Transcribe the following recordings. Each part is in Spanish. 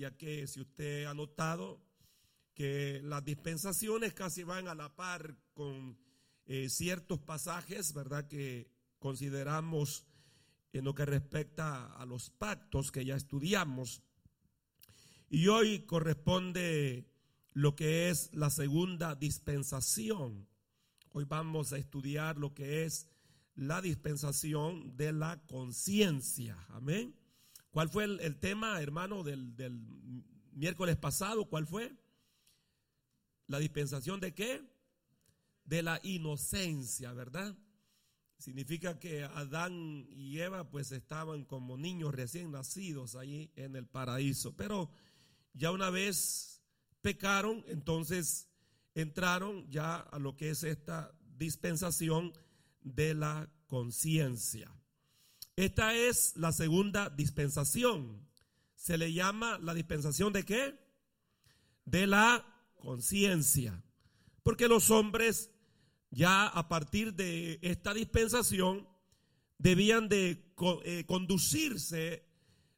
ya que si usted ha notado que las dispensaciones casi van a la par con eh, ciertos pasajes, ¿verdad? Que consideramos en lo que respecta a los pactos que ya estudiamos. Y hoy corresponde lo que es la segunda dispensación. Hoy vamos a estudiar lo que es la dispensación de la conciencia. Amén. ¿Cuál fue el, tema, hermano, del, del, miércoles pasado? ¿Cuál fue? La dispensación de qué? De la inocencia, ¿verdad? Significa que Adán y Eva pues estaban como niños recién nacidos allí en el paraíso. Pero ya una vez pecaron, entonces entraron ya a lo que es esta dispensación de la conciencia. Esta es la segunda dispensación. Se le llama la dispensación de qué? De la conciencia. Porque los hombres ya a partir de esta dispensación debían de eh, conducirse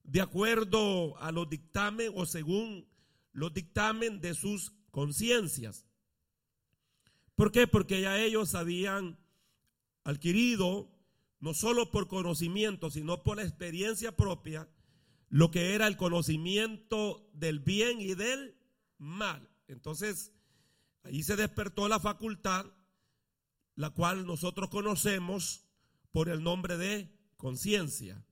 de acuerdo a los dictamen o según los dictamen de sus conciencias. ¿Por qué? Porque ya ellos habían adquirido, no solo por conocimiento, sino por la experiencia propia, lo que era el conocimiento del bien y del mal. Entonces, ahí se despertó la facultad, la cual nosotros conocemos por el nombre de conciencia,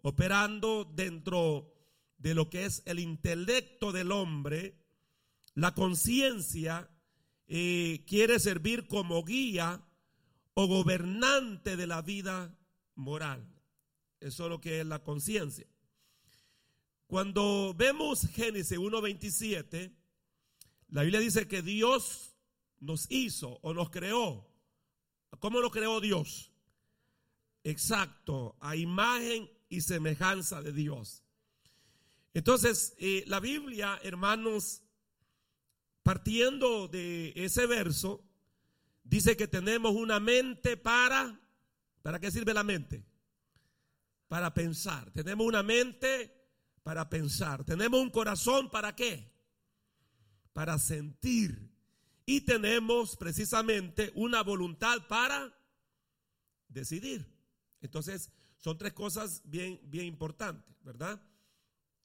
operando dentro de lo que es el intelecto del hombre, la conciencia eh, quiere servir como guía o gobernante de la vida moral. Eso es lo que es la conciencia. Cuando vemos Génesis 1.27, la Biblia dice que Dios nos hizo o nos creó. ¿Cómo lo creó Dios? Exacto, a imagen y semejanza de Dios. Entonces, eh, la Biblia, hermanos, partiendo de ese verso, Dice que tenemos una mente para, ¿para qué sirve la mente? Para pensar. Tenemos una mente para pensar. Tenemos un corazón para qué? Para sentir. Y tenemos precisamente una voluntad para decidir. Entonces, son tres cosas bien, bien importantes, ¿verdad?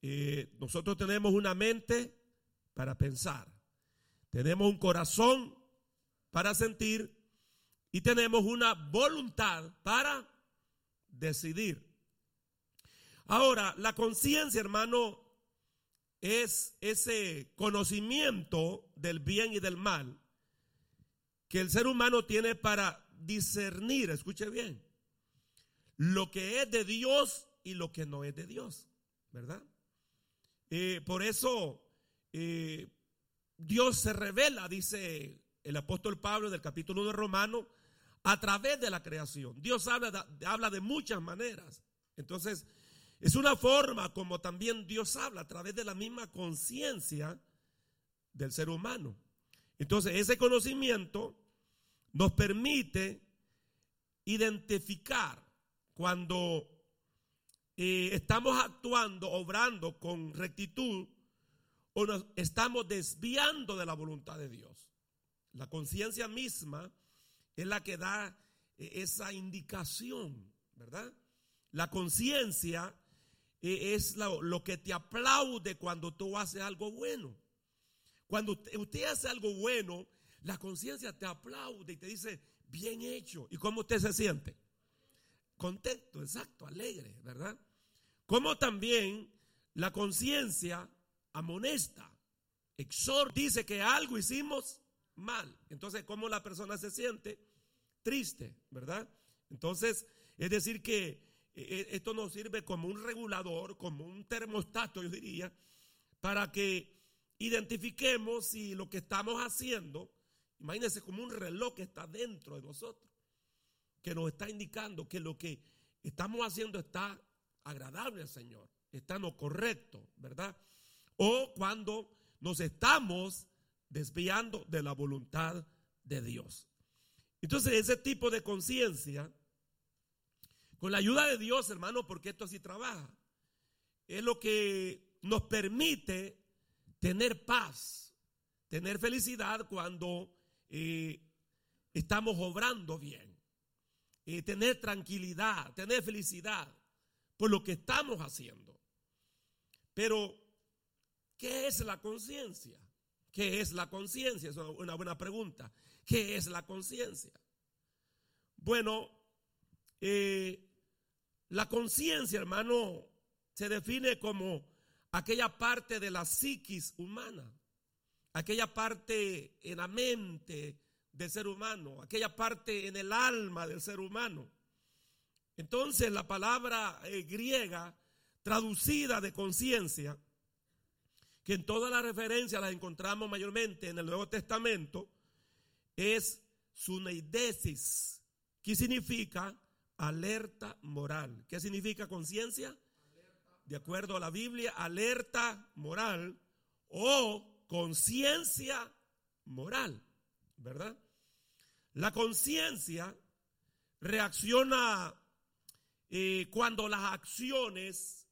Eh, nosotros tenemos una mente para pensar. Tenemos un corazón para sentir y tenemos una voluntad para decidir. Ahora, la conciencia, hermano, es ese conocimiento del bien y del mal que el ser humano tiene para discernir, escuche bien, lo que es de Dios y lo que no es de Dios, ¿verdad? Eh, por eso eh, Dios se revela, dice el apóstol Pablo del capítulo de Romano a través de la creación. Dios habla de, habla de muchas maneras. Entonces, es una forma como también Dios habla a través de la misma conciencia del ser humano. Entonces, ese conocimiento nos permite identificar cuando eh, estamos actuando, obrando con rectitud o nos estamos desviando de la voluntad de Dios. La conciencia misma es la que da eh, esa indicación, ¿verdad? La conciencia eh, es lo, que te aplaude cuando tú haces algo bueno. Cuando usted, hace algo bueno, la conciencia te aplaude y te dice, bien hecho. ¿Y cómo usted se siente? Contento, exacto, alegre, ¿verdad? Como también la conciencia amonesta, exhorta, dice que algo hicimos mal. Entonces, ¿cómo la persona se siente? Triste, ¿verdad? Entonces, es decir que eh, eh, esto nos sirve como un regulador, como un termostato, yo diría, para que identifiquemos si lo que estamos haciendo, imagínense como un reloj que está dentro de nosotros, que nos está indicando que lo que estamos haciendo está agradable al Señor, está no correcto, ¿verdad? O cuando nos estamos desviando de la voluntad de Dios. Entonces, ese tipo de conciencia, con la ayuda de Dios, hermano, porque esto así trabaja, es lo que nos permite tener paz, tener felicidad cuando eh, estamos obrando bien, eh, tener tranquilidad, tener felicidad por lo que estamos haciendo. Pero, ¿qué es la conciencia? ¿Qué es la conciencia? Es una buena pregunta. ¿Qué es la conciencia? Bueno, eh, la conciencia, hermano, se define como aquella parte de la psiquis humana, aquella parte en la mente del ser humano, aquella parte en el alma del ser humano. Entonces la palabra eh, griega traducida de conciencia, que en todas las referencias las encontramos mayormente en el Nuevo Testamento, es suneidesis, que significa alerta moral. ¿Qué significa conciencia? De acuerdo a la Biblia, alerta moral o conciencia moral, ¿verdad? La conciencia reacciona eh, cuando las acciones,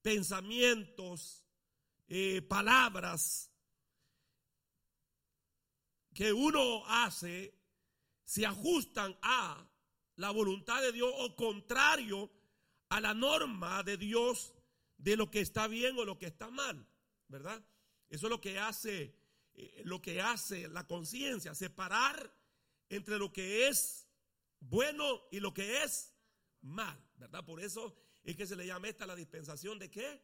pensamientos, eh, palabras que uno hace se ajustan a la voluntad de Dios o contrario a la norma de Dios de lo que está bien o lo que está mal, ¿verdad? Eso es lo que hace eh, lo que hace la conciencia, separar entre lo que es bueno y lo que es mal, ¿verdad? Por eso es que se le llama esta la dispensación de qué?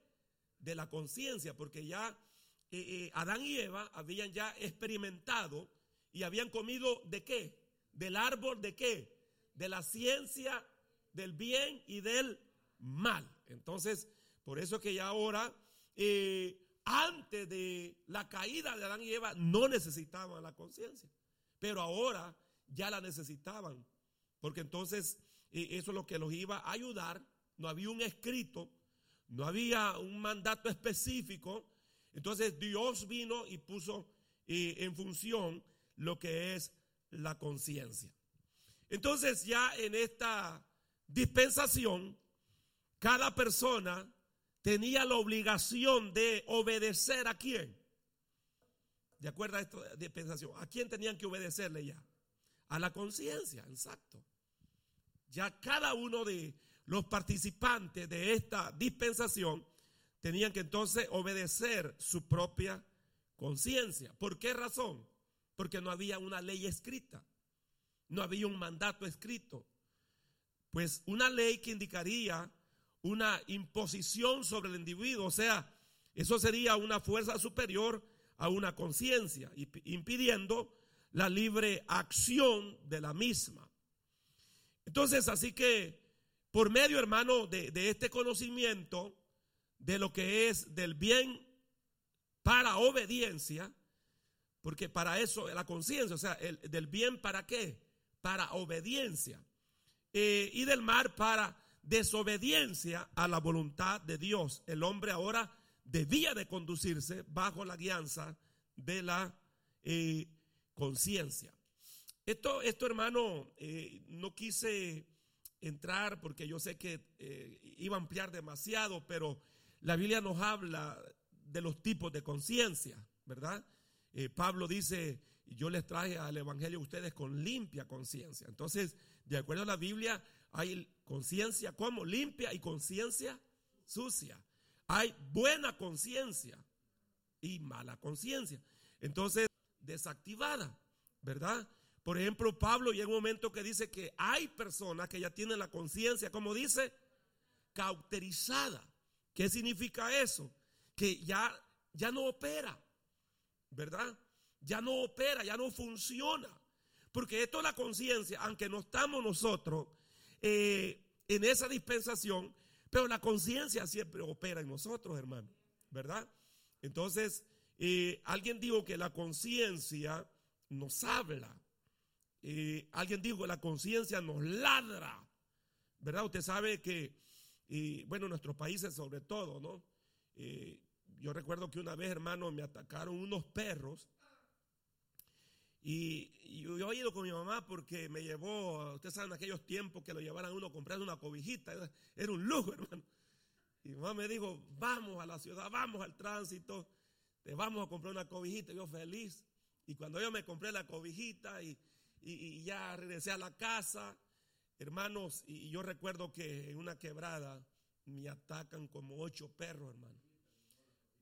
De la conciencia, porque ya eh, eh, Adán y Eva habían ya experimentado y habían comido de qué? Del árbol de qué? De la ciencia del bien y del mal. Entonces, por eso que ya ahora, eh, antes de la caída de Adán y Eva, no necesitaban la conciencia. Pero ahora ya la necesitaban. Porque entonces eso es lo que los iba a ayudar. No había un escrito, no había un mandato específico. Entonces Dios vino y puso eh, en función lo que es la conciencia. Entonces ya en esta dispensación, cada persona tenía la obligación de obedecer a quién. ¿De acuerdo a esta dispensación? ¿A quién tenían que obedecerle ya? A la conciencia, exacto. Ya cada uno de los participantes de esta dispensación tenían que entonces obedecer su propia conciencia. ¿Por qué razón? porque no había una ley escrita, no había un mandato escrito. Pues una ley que indicaría una imposición sobre el individuo, o sea, eso sería una fuerza superior a una conciencia, impidiendo la libre acción de la misma. Entonces, así que por medio, hermano, de, este conocimiento de lo que es del bien para obediencia, porque para eso la conciencia, o sea, el, del bien para qué? Para obediencia. Eh, y del mal para desobediencia a la voluntad de Dios. El hombre ahora debía de conducirse bajo la guianza de la eh, conciencia. Esto, esto, hermano, eh, no quise entrar porque yo sé que iba a ampliar demasiado, pero la Biblia nos habla de los tipos de conciencia, ¿verdad? Eh, Pablo dice, yo les traje al Evangelio a ustedes con limpia conciencia. Entonces, de acuerdo a la Biblia, hay conciencia como limpia y conciencia sucia. Hay buena conciencia y mala conciencia. Entonces, desactivada, ¿verdad? Por ejemplo, Pablo llega un momento que dice que hay personas que ya tienen la conciencia, como dice, cauterizada. ¿Qué significa eso? Que ya, ya no opera. ¿verdad? Ya no opera, ya no funciona. Porque esto es la conciencia, aunque no estamos nosotros eh, en esa dispensación, pero la conciencia siempre opera en nosotros, hermano, ¿verdad? Entonces, eh, alguien dijo que la conciencia nos habla. Eh, alguien dijo que la conciencia nos ladra, ¿verdad? Usted sabe que, bueno, en nuestros países sobre todo, ¿no? yo recuerdo que una vez, hermano, me atacaron unos perros. Y, yo he ido con mi mamá porque me llevó, ustedes saben, aquellos tiempos que lo llevaran uno a comprar una cobijita. Era un lujo, hermano. Y mamá me dijo, vamos a la ciudad, vamos al tránsito, te vamos a comprar una cobijita. yo feliz. Y cuando yo me compré la cobijita y, y, ya regresé a la casa, hermanos, y yo recuerdo que en una quebrada me atacan como ocho perros, hermano.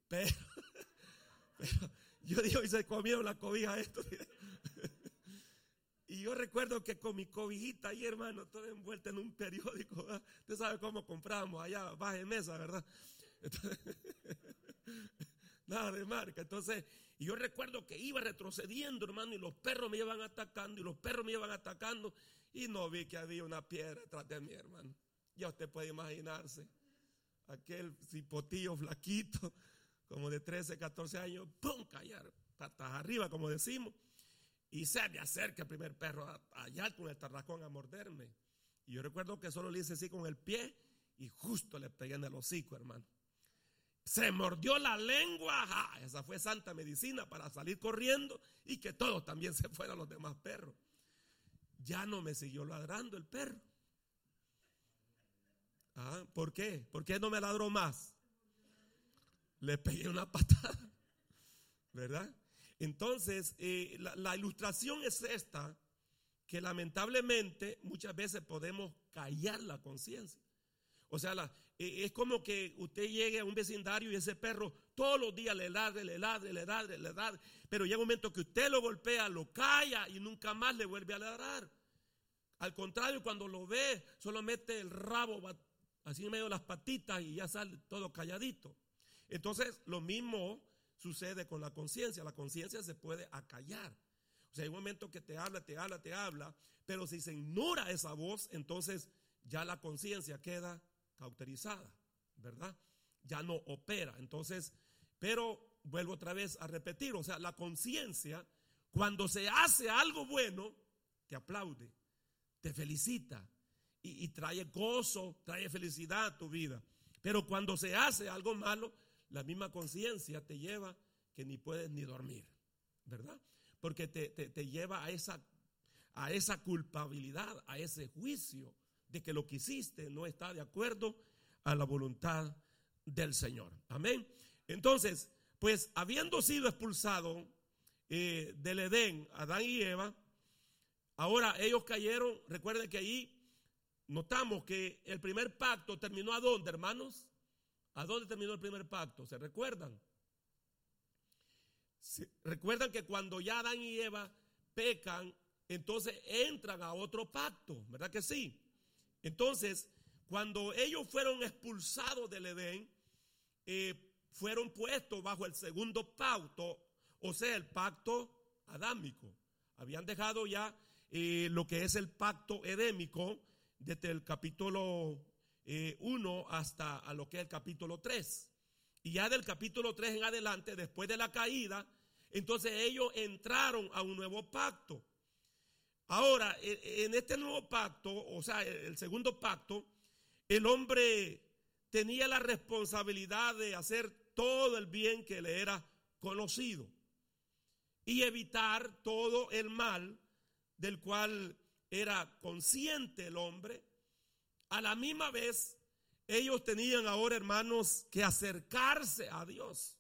Pero, yo digo, y se comieron la cobija esto. Y yo recuerdo que con mi cobijita ahí, hermano, toda envuelta en un periódico. Usted sabe cómo compramos allá, baja mesa, ¿verdad? nada de marca. Entonces, y yo recuerdo que iba retrocediendo, hermano, y los perros me iban atacando, y los perros me iban atacando, y no vi que había una piedra detrás de mí, hermano. Ya usted puede imaginarse, aquel cipotillo flaquito, como de 13, 14 años, ¡pum! callar, patas arriba, como decimos. Y se me acerca el primer perro allá con el tarracón a morderme. Y yo recuerdo que solo le hice así con el pie y justo le pegué en el hocico, hermano. Se mordió la lengua. esa fue santa medicina para salir corriendo y que todos también se fueran los demás perros. Ya no me siguió ladrando el perro. Ah, ¿Por qué? ¿Por qué no me ladró más? Le pegué una patada. ¿Verdad? Entonces, eh, la, ilustración es esta, que lamentablemente muchas veces podemos callar la conciencia. O sea, eh, es como que usted llegue a un vecindario y ese perro todos los días le ladre, le ladre, le ladre, le ladre. Pero llega un momento que usted lo golpea, lo calla y nunca más le vuelve a ladrar. Al contrario, cuando lo ve, solo mete el rabo así en medio de las patitas y ya sale todo calladito. Entonces, lo mismo sucede con la conciencia. La conciencia se puede acallar. O sea, hay un momento que te habla, te habla, te habla, pero si se ignora esa voz, entonces ya la conciencia queda cauterizada, ¿verdad? Ya no opera. Entonces, pero vuelvo otra vez a repetir, o sea, la conciencia, cuando se hace algo bueno, te aplaude, te felicita y, trae gozo, trae felicidad a tu vida. Pero cuando se hace algo malo, la misma conciencia te lleva que ni puedes ni dormir, ¿verdad? Porque te, lleva a esa, a esa culpabilidad, a ese juicio de que lo que hiciste no está de acuerdo a la voluntad del Señor. Amén. Entonces, pues habiendo sido expulsado eh, del Edén, Adán y Eva, ahora ellos cayeron, recuerden que ahí notamos que el primer pacto terminó a dónde, hermanos? ¿A dónde terminó el primer pacto? ¿Se recuerdan? recuerdan que cuando ya Adán y Eva pecan, entonces entran a otro pacto, ¿verdad que sí? Entonces, cuando ellos fueron expulsados del Edén, eh, fueron puestos bajo el segundo pacto, o sea, el pacto adámico. Habían dejado ya eh, lo que es el pacto edémico desde el capítulo 1 eh, hasta a lo que es el capítulo 3. Y ya del capítulo 3 en adelante, después de la caída, entonces ellos entraron a un nuevo pacto. Ahora, e, en este nuevo pacto, o sea, el segundo pacto, el hombre tenía la responsabilidad de hacer todo el bien que le era conocido y evitar todo el mal del cual era consciente el hombre a la misma vez, ellos tenían ahora, hermanos, que acercarse a Dios.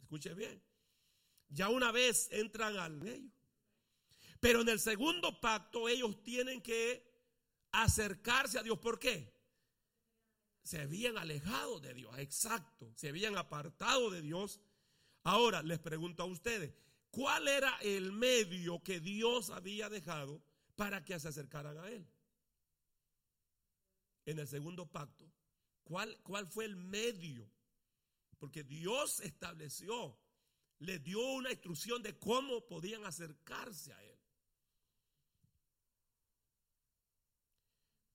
Escuche bien. Ya una vez entran al medio. Pero en el segundo pacto ellos tienen que acercarse a Dios. ¿Por qué? Se habían alejado de Dios, exacto. Se habían apartado de Dios. Ahora les pregunto a ustedes, ¿cuál era el medio que Dios había dejado para que se acercaran a Él? en el segundo pacto. ¿Cuál, ¿Cuál fue el medio? Porque Dios estableció, le dio una instrucción de cómo podían acercarse a Él.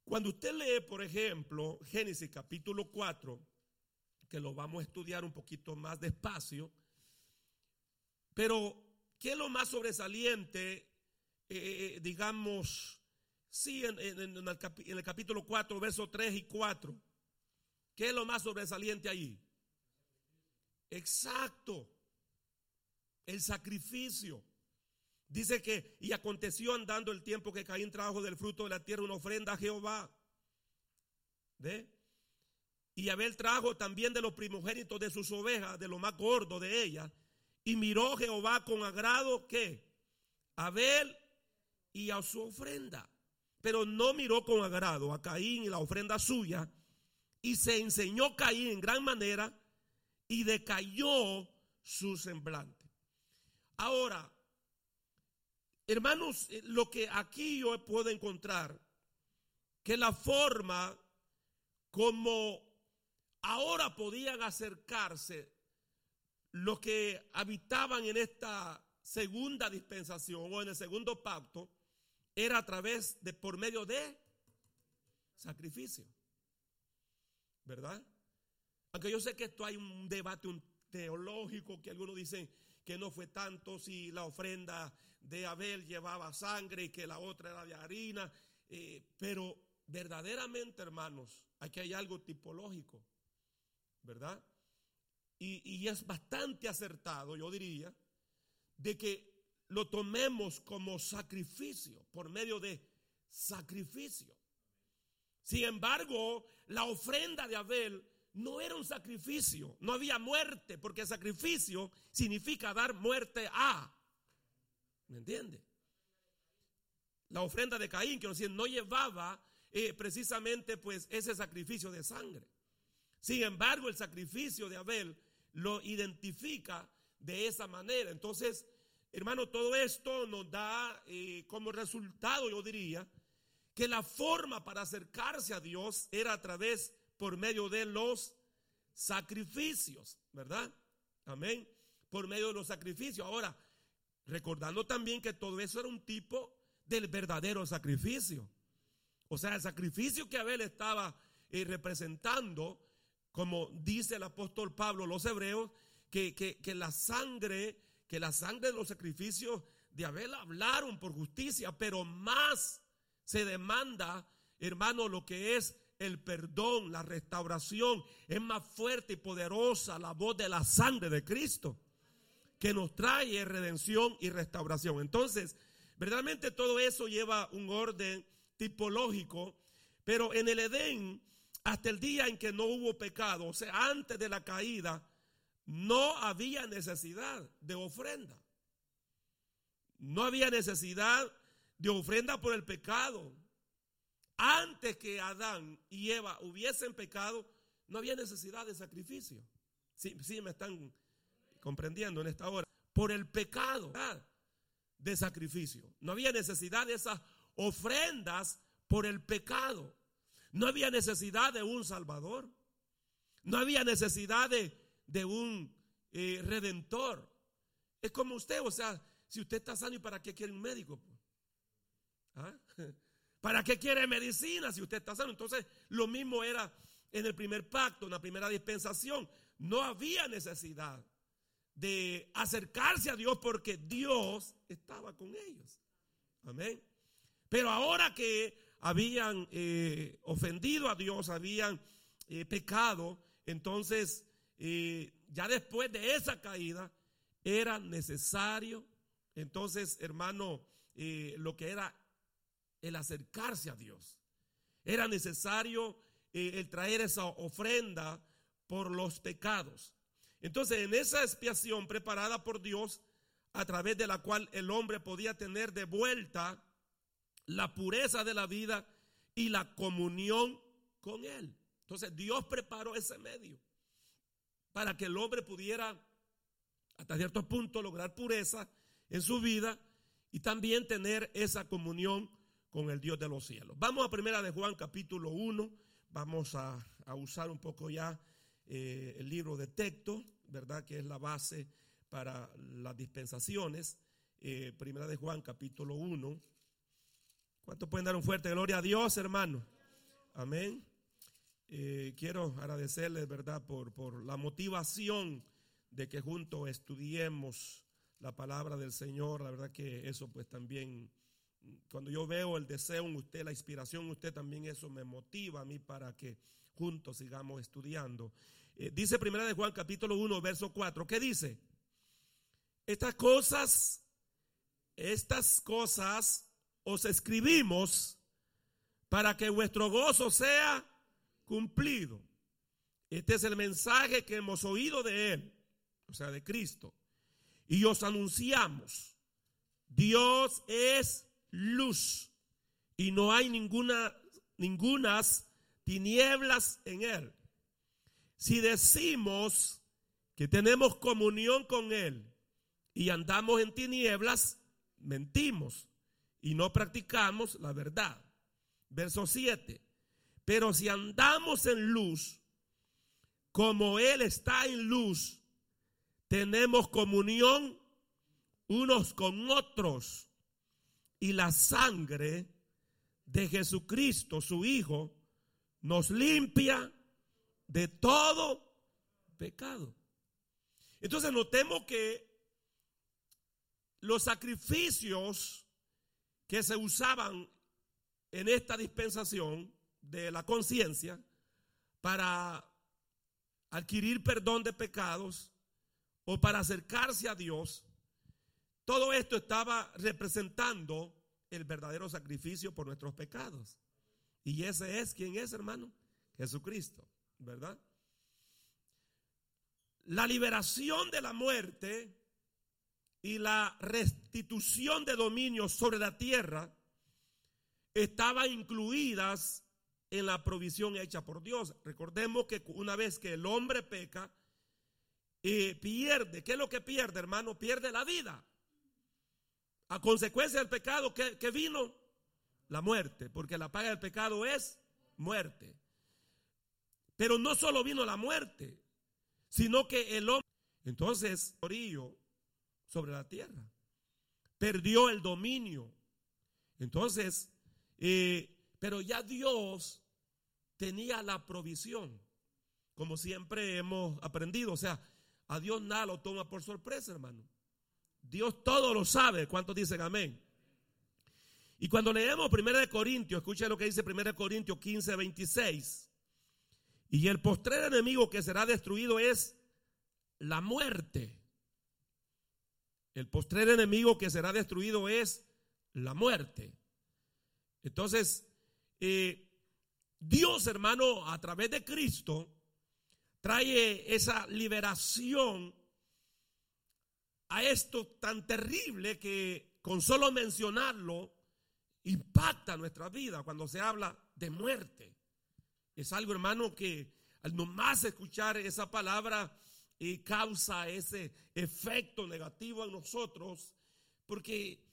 Cuando usted lee, por ejemplo, Génesis capítulo 4, que lo vamos a estudiar un poquito más despacio, pero ¿qué es lo más sobresaliente, eh, eh, digamos, Sí, en, el capítulo 4, versos 3 y 4. ¿Qué es lo más sobresaliente ahí? Exacto. El sacrificio. Dice que, y aconteció andando el tiempo que Caín trajo del fruto de la tierra una ofrenda a Jehová. Y Abel trajo también de los primogénitos de sus ovejas, de lo más gordo de ellas. Y miró Jehová con agrado que Abel y a su ofrenda. Pero no miró con agrado a Caín y la ofrenda suya. Y se enseñó Caín en gran manera y decayó su semblante. Ahora, hermanos, eh, lo que aquí yo puedo encontrar, que la forma como ahora podían acercarse los que habitaban en esta segunda dispensación o en el segundo pacto, era a través de, por medio de sacrificio. ¿Verdad? Aunque yo sé que esto hay un debate teológico que algunos dicen que no fue tanto si la ofrenda de Abel llevaba sangre y que la otra era de harina, eh, pero verdaderamente, hermanos, aquí hay algo tipológico. ¿verdad? Y, es bastante acertado, yo diría, de que lo tomemos como sacrificio, por medio de sacrificio. Sin embargo, la ofrenda de Abel no era un sacrificio, no había muerte, porque sacrificio significa dar muerte a. ¿Me entiende? La ofrenda de Caín, que no llevaba eh, precisamente pues ese sacrificio de sangre. Sin embargo, el sacrificio de Abel lo identifica de esa manera. Entonces, hermano, todo esto nos da eh, como resultado, yo diría, que la forma para acercarse a Dios era a través, por medio de los sacrificios, ¿verdad? Amén. Por medio de los sacrificios. Ahora, recordando también que todo eso era un tipo del verdadero sacrificio. O sea, el sacrificio que Abel estaba eh, representando como dice el apóstol Pablo, los hebreos, que, que, la sangre, que la sangre de los sacrificios de Abel hablaron por justicia, pero más se demanda, hermano, lo que es el perdón, la restauración. Es más fuerte y poderosa la voz de la sangre de Cristo, que nos trae redención y restauración. Entonces, verdaderamente todo eso lleva un orden tipológico, pero en el Edén hasta el día en que no hubo pecado, o sea, antes de la caída, no había necesidad de ofrenda. No había necesidad de ofrenda por el pecado. Antes que Adán y Eva hubiesen pecado, no había necesidad de sacrificio. Sí, sí me están comprendiendo en esta hora. Por el pecado de sacrificio. No había necesidad de esas ofrendas por el pecado. No había necesidad de un Salvador. No había necesidad de, un eh, redentor. Es como usted, o sea, si usted está sano, ¿y para qué quiere un médico? ¿Ah? ¿Para qué quiere medicina si usted está sano? Entonces, lo mismo era en el primer pacto, en la primera dispensación. No había necesidad de acercarse a Dios porque Dios estaba con ellos. Amén. Pero ahora que habían eh, ofendido a Dios, habían eh, pecado, entonces eh, ya después de esa caída era necesario, entonces hermano, lo que era el acercarse a Dios. Era necesario el traer esa ofrenda por los pecados. Entonces, en esa expiación preparada por Dios, a través de la cual el hombre podía tener de vuelta la pureza de la vida y la comunión con Él. Entonces Dios preparó ese medio para que el hombre pudiera hasta cierto punto lograr pureza en su vida y también tener esa comunión con el Dios de los cielos. Vamos a primera de Juan capítulo 1, vamos a, usar un poco ya eh, el libro de texto, ¿verdad? Que es la base para las dispensaciones. Eh, primera de Juan capítulo 1. ¿Cuántos pueden dar un fuerte gloria a Dios, hermano? Amén. Eh, quiero agradecerles, ¿verdad?, por, por la motivación de que juntos estudiemos la palabra del Señor. La verdad que eso pues también, cuando yo veo el deseo en usted, la inspiración en usted, también eso me motiva a mí para que juntos sigamos estudiando. Eh, dice primera de Juan capítulo 1, verso 4, ¿qué dice? Estas cosas, estas cosas os escribimos para que vuestro gozo sea cumplido. Este es el mensaje que hemos oído de Él, o sea, de Cristo. Y os anunciamos, Dios es luz y no hay ninguna, ningunas tinieblas en Él. Si decimos que tenemos comunión con Él y andamos en tinieblas, mentimos y no practicamos la verdad. Verso 7. Pero si andamos en luz, como Él está en luz, tenemos comunión unos con otros. Y la sangre de Jesucristo, su Hijo, nos limpia de todo pecado. Entonces notemos que los sacrificios que se usaban en esta dispensación de la conciencia para adquirir perdón de pecados o para acercarse a Dios, todo esto estaba representando el verdadero sacrificio por nuestros pecados. Y ese es quien es, hermano, Jesucristo, ¿verdad? La liberación de la muerte y la restitución de dominio sobre la tierra estaban incluidas en la provisión hecha por Dios. Recordemos que una vez que el hombre peca, y pierde, ¿qué es lo que pierde, hermano? Pierde la vida. A consecuencia del pecado, ¿qué, ¿qué, vino? La muerte, porque la paga del pecado es muerte. Pero no solo vino la muerte, sino que el hombre, entonces, orillo sobre la tierra, perdió el dominio. Entonces, eh, pero ya Dios tenía la provisión, como siempre hemos aprendido. O sea, a Dios nada lo toma por sorpresa, hermano. Dios todo lo sabe. ¿Cuántos dicen amén? Y cuando leemos 1 Corintios, escuchen lo que dice 1 Corintios 15, 26. Y el postrer enemigo que será destruido es la muerte. El postrer enemigo que será destruido es la muerte. Entonces, eh, Dios, hermano, a través de Cristo, trae esa liberación a esto tan terrible que con solo mencionarlo impacta nuestra vida cuando se habla de muerte. Es algo, hermano, que al nomás escuchar esa palabra y causa ese efecto negativo en nosotros, porque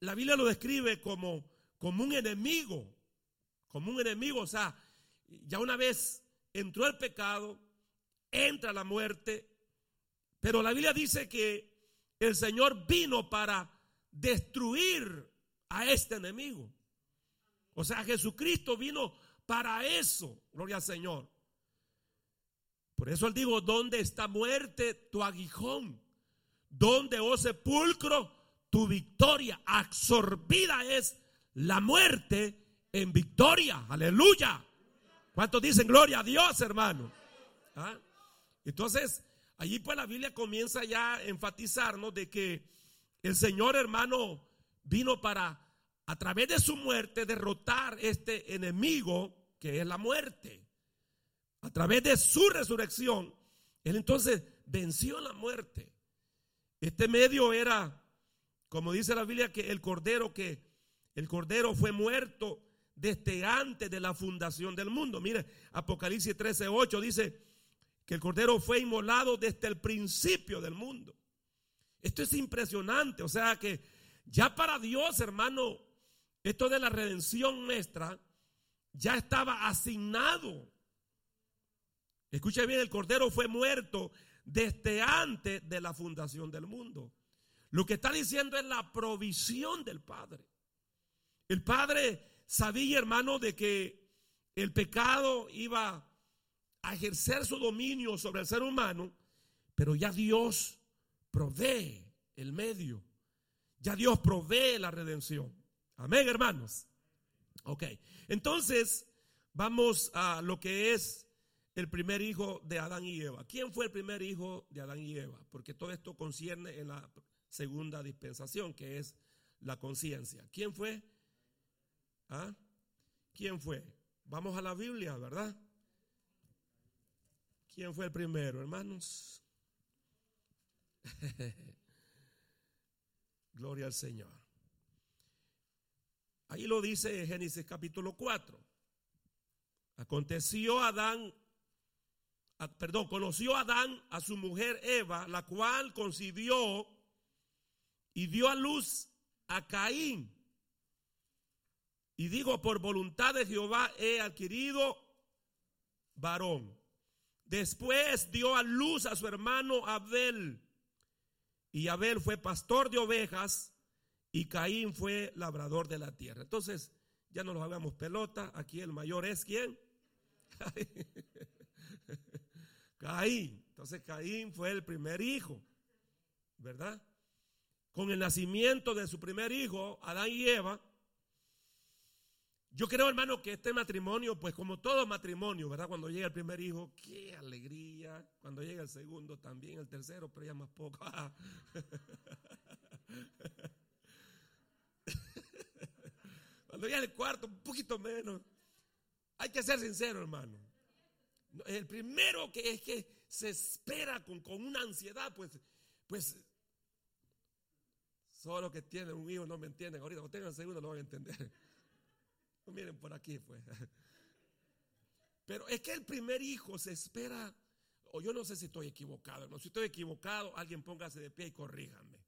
la Biblia lo describe como, como un enemigo, como un enemigo, o sea, ya una vez entró el pecado, entra la muerte, pero la Biblia dice que el Señor vino para destruir a este enemigo. O sea, Jesucristo vino para eso, gloria al Señor. Por eso él dijo, ¿dónde está muerte tu aguijón? ¿Dónde, oh sepulcro, tu victoria? Absorbida es la muerte en victoria. Aleluya. ¿Cuántos dicen gloria a Dios, hermano? ¿Ah? Entonces, allí pues la Biblia comienza ya a enfatizarnos de que el Señor, hermano, vino para, a través de su muerte, derrotar este enemigo que es la muerte a través de su resurrección, Él entonces venció la muerte. Este medio era, como dice la Biblia, que el cordero que el cordero fue muerto desde antes de la fundación del mundo. Mire, Apocalipsis 13, 8 dice el cordero fue inmolado desde el principio del mundo. Esto es impresionante, o sea que ya para Dios, hermano, esto de la redención nuestra ya estaba asignado Escuche bien, el Cordero fue muerto desde antes de la fundación del mundo. Lo que está diciendo es la provisión del Padre. El Padre sabía, hermano, de que el pecado iba a ejercer su dominio sobre el ser humano, pero ya Dios provee el medio. Ya Dios provee la redención. Amén, hermanos. Ok, entonces vamos a lo que es el primer hijo de Adán y Eva. ¿Quién fue el primer hijo de Adán y Eva? Porque todo esto concierne en la segunda dispensación, que es la conciencia. ¿Quién fue? ¿Ah? ¿Quién fue? Vamos a la Biblia, ¿verdad? ¿Quién fue el primero, hermanos? Gloria al Señor. Ahí lo dice Génesis capítulo 4. Aconteció Adán, perdón, conoció Adán a su mujer Eva, la cual concibió y dio a luz a Caín. Y digo, por voluntad de Jehová he adquirido varón. Después dio a luz a su hermano Abel. Y Abel fue pastor de ovejas y Caín fue labrador de la tierra. Entonces, ya no nos hagamos pelota. Aquí el mayor es quién? Caín. Entonces Caín fue el primer hijo, ¿verdad? Con el nacimiento de su primer hijo, Adán y Eva, yo creo, hermano, que este matrimonio, pues como todo matrimonio, ¿verdad? Cuando llega el primer hijo, qué alegría. Cuando llega el segundo, también el tercero, pero ya más poco. Cuando llega el cuarto, un poquito menos. Hay que ser sincero, hermano. El primero que es que se espera con, con una ansiedad, pues, pues, solo que tienen un hijo no me entienden. Ahorita cuando tengan el segundo no van a entender. Miren por aquí, pues. Pero es que el primer hijo se espera, o yo no sé si estoy equivocado, no, si estoy equivocado, alguien póngase de pie y corríjame.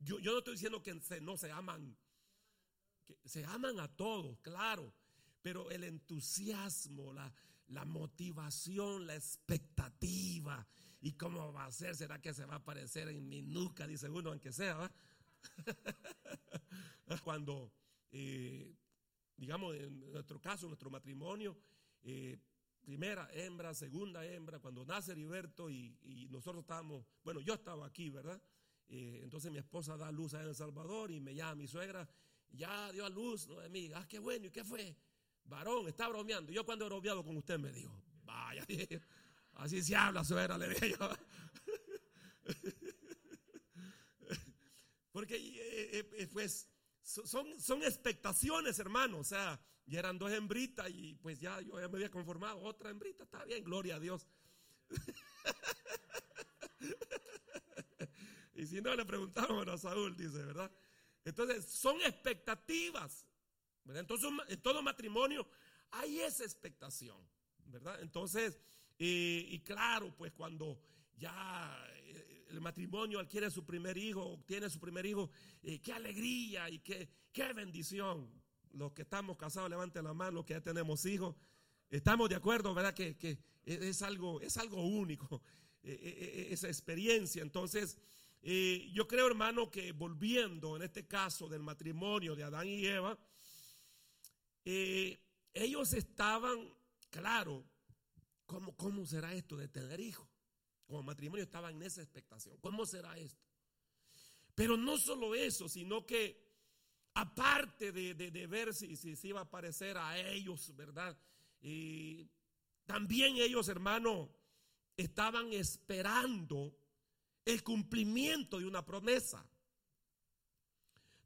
Yo, yo no estoy diciendo que no se aman, se aman a todos, claro, pero el entusiasmo, la, la motivación, la expectativa, y cómo va a ser, será que se va a aparecer en mi nuca, dice uno, aunque sea, Cuando eh, digamos, en nuestro caso, nuestro matrimonio, eh, primera hembra, segunda hembra, cuando nace Heriberto y, nosotros estábamos, bueno, yo estaba aquí, ¿verdad? Eh, entonces mi esposa da luz a en El Salvador y me llama mi suegra, ya dio a luz, ¿no? De ah, qué bueno, ¿y qué fue? Varón, está bromeando. Yo cuando he bromeado con usted me dijo, vaya, así se habla, suegra, le dije yo. Porque, eh, pues, son, son expectaciones, hermano. O sea, ya eran dos hembritas y pues ya yo ya me había conformado. Otra hembrita, está bien, gloria a Dios. y si no, le preguntamos a Saúl, dice, ¿verdad? Entonces, son expectativas. ¿verdad? Entonces, en todo matrimonio hay esa expectación, ¿verdad? Entonces, y claro, pues cuando ya el matrimonio adquiere su primer hijo, obtiene su primer hijo, eh, qué alegría y qué, qué bendición. Los que estamos casados, levanten la mano, los que ya tenemos hijos. Estamos de acuerdo, ¿verdad? Que, es, algo, es algo único, eh, eh, esa experiencia. Entonces, yo creo, hermano, que volviendo en este caso del matrimonio de Adán y Eva, ellos estaban, claro, ¿cómo, ¿cómo será esto de tener hijos? Como matrimonio estaban en esa expectación. ¿Cómo será esto? Pero no solo eso, sino que aparte de, ver si, se iba a parecer a ellos, ¿verdad? Y también ellos, hermano, estaban esperando el cumplimiento de una promesa.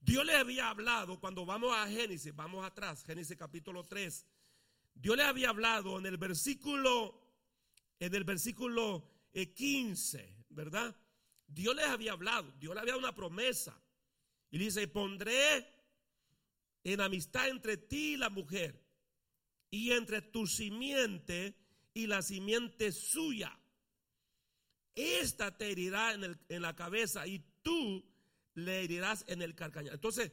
Dios le había hablado, cuando vamos a Génesis, vamos atrás, Génesis capítulo 3, Dios le había hablado en el versículo, en el versículo 15, ¿verdad? Dios les había hablado, Dios le había dado una promesa. Y dice, pondré en amistad entre ti y la mujer, y entre tu simiente y la simiente suya. Esta te herirá en, en la cabeza y tú le herirás en el carcañal. Entonces,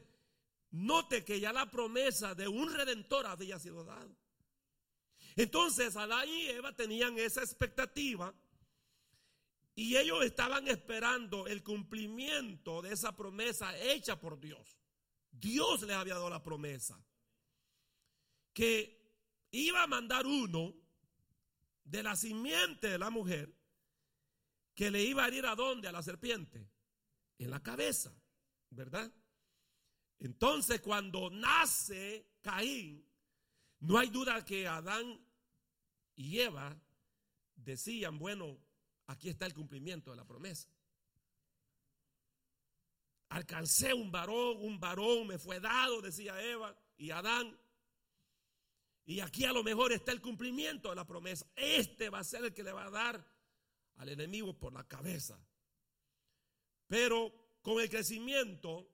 note que ya la promesa de un redentor había sido dado. Entonces, Adán y Eva tenían esa expectativa y ellos estaban esperando el cumplimiento de esa promesa hecha por Dios. Dios les había dado la promesa. Que iba a mandar uno de la simiente de la mujer que le iba a ir a dónde? A la serpiente. En la cabeza, ¿verdad? Entonces cuando nace Caín, no hay duda que Adán y Eva decían, bueno, Aquí está el cumplimiento de la promesa. Alcancé un varón, un varón me fue dado, decía Eva y Adán. Y aquí a lo mejor está el cumplimiento de la promesa. Este va a ser el que le va a dar al enemigo por la cabeza. Pero con el crecimiento,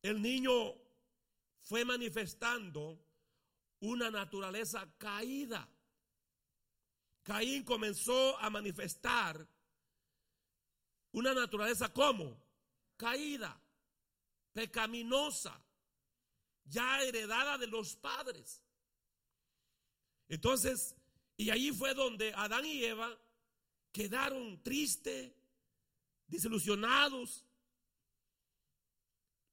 el niño fue manifestando una naturaleza caída. Caín comenzó a manifestar una naturaleza como caída, pecaminosa, ya heredada de los padres. Entonces, y allí fue donde Adán y Eva quedaron tristes, desilusionados.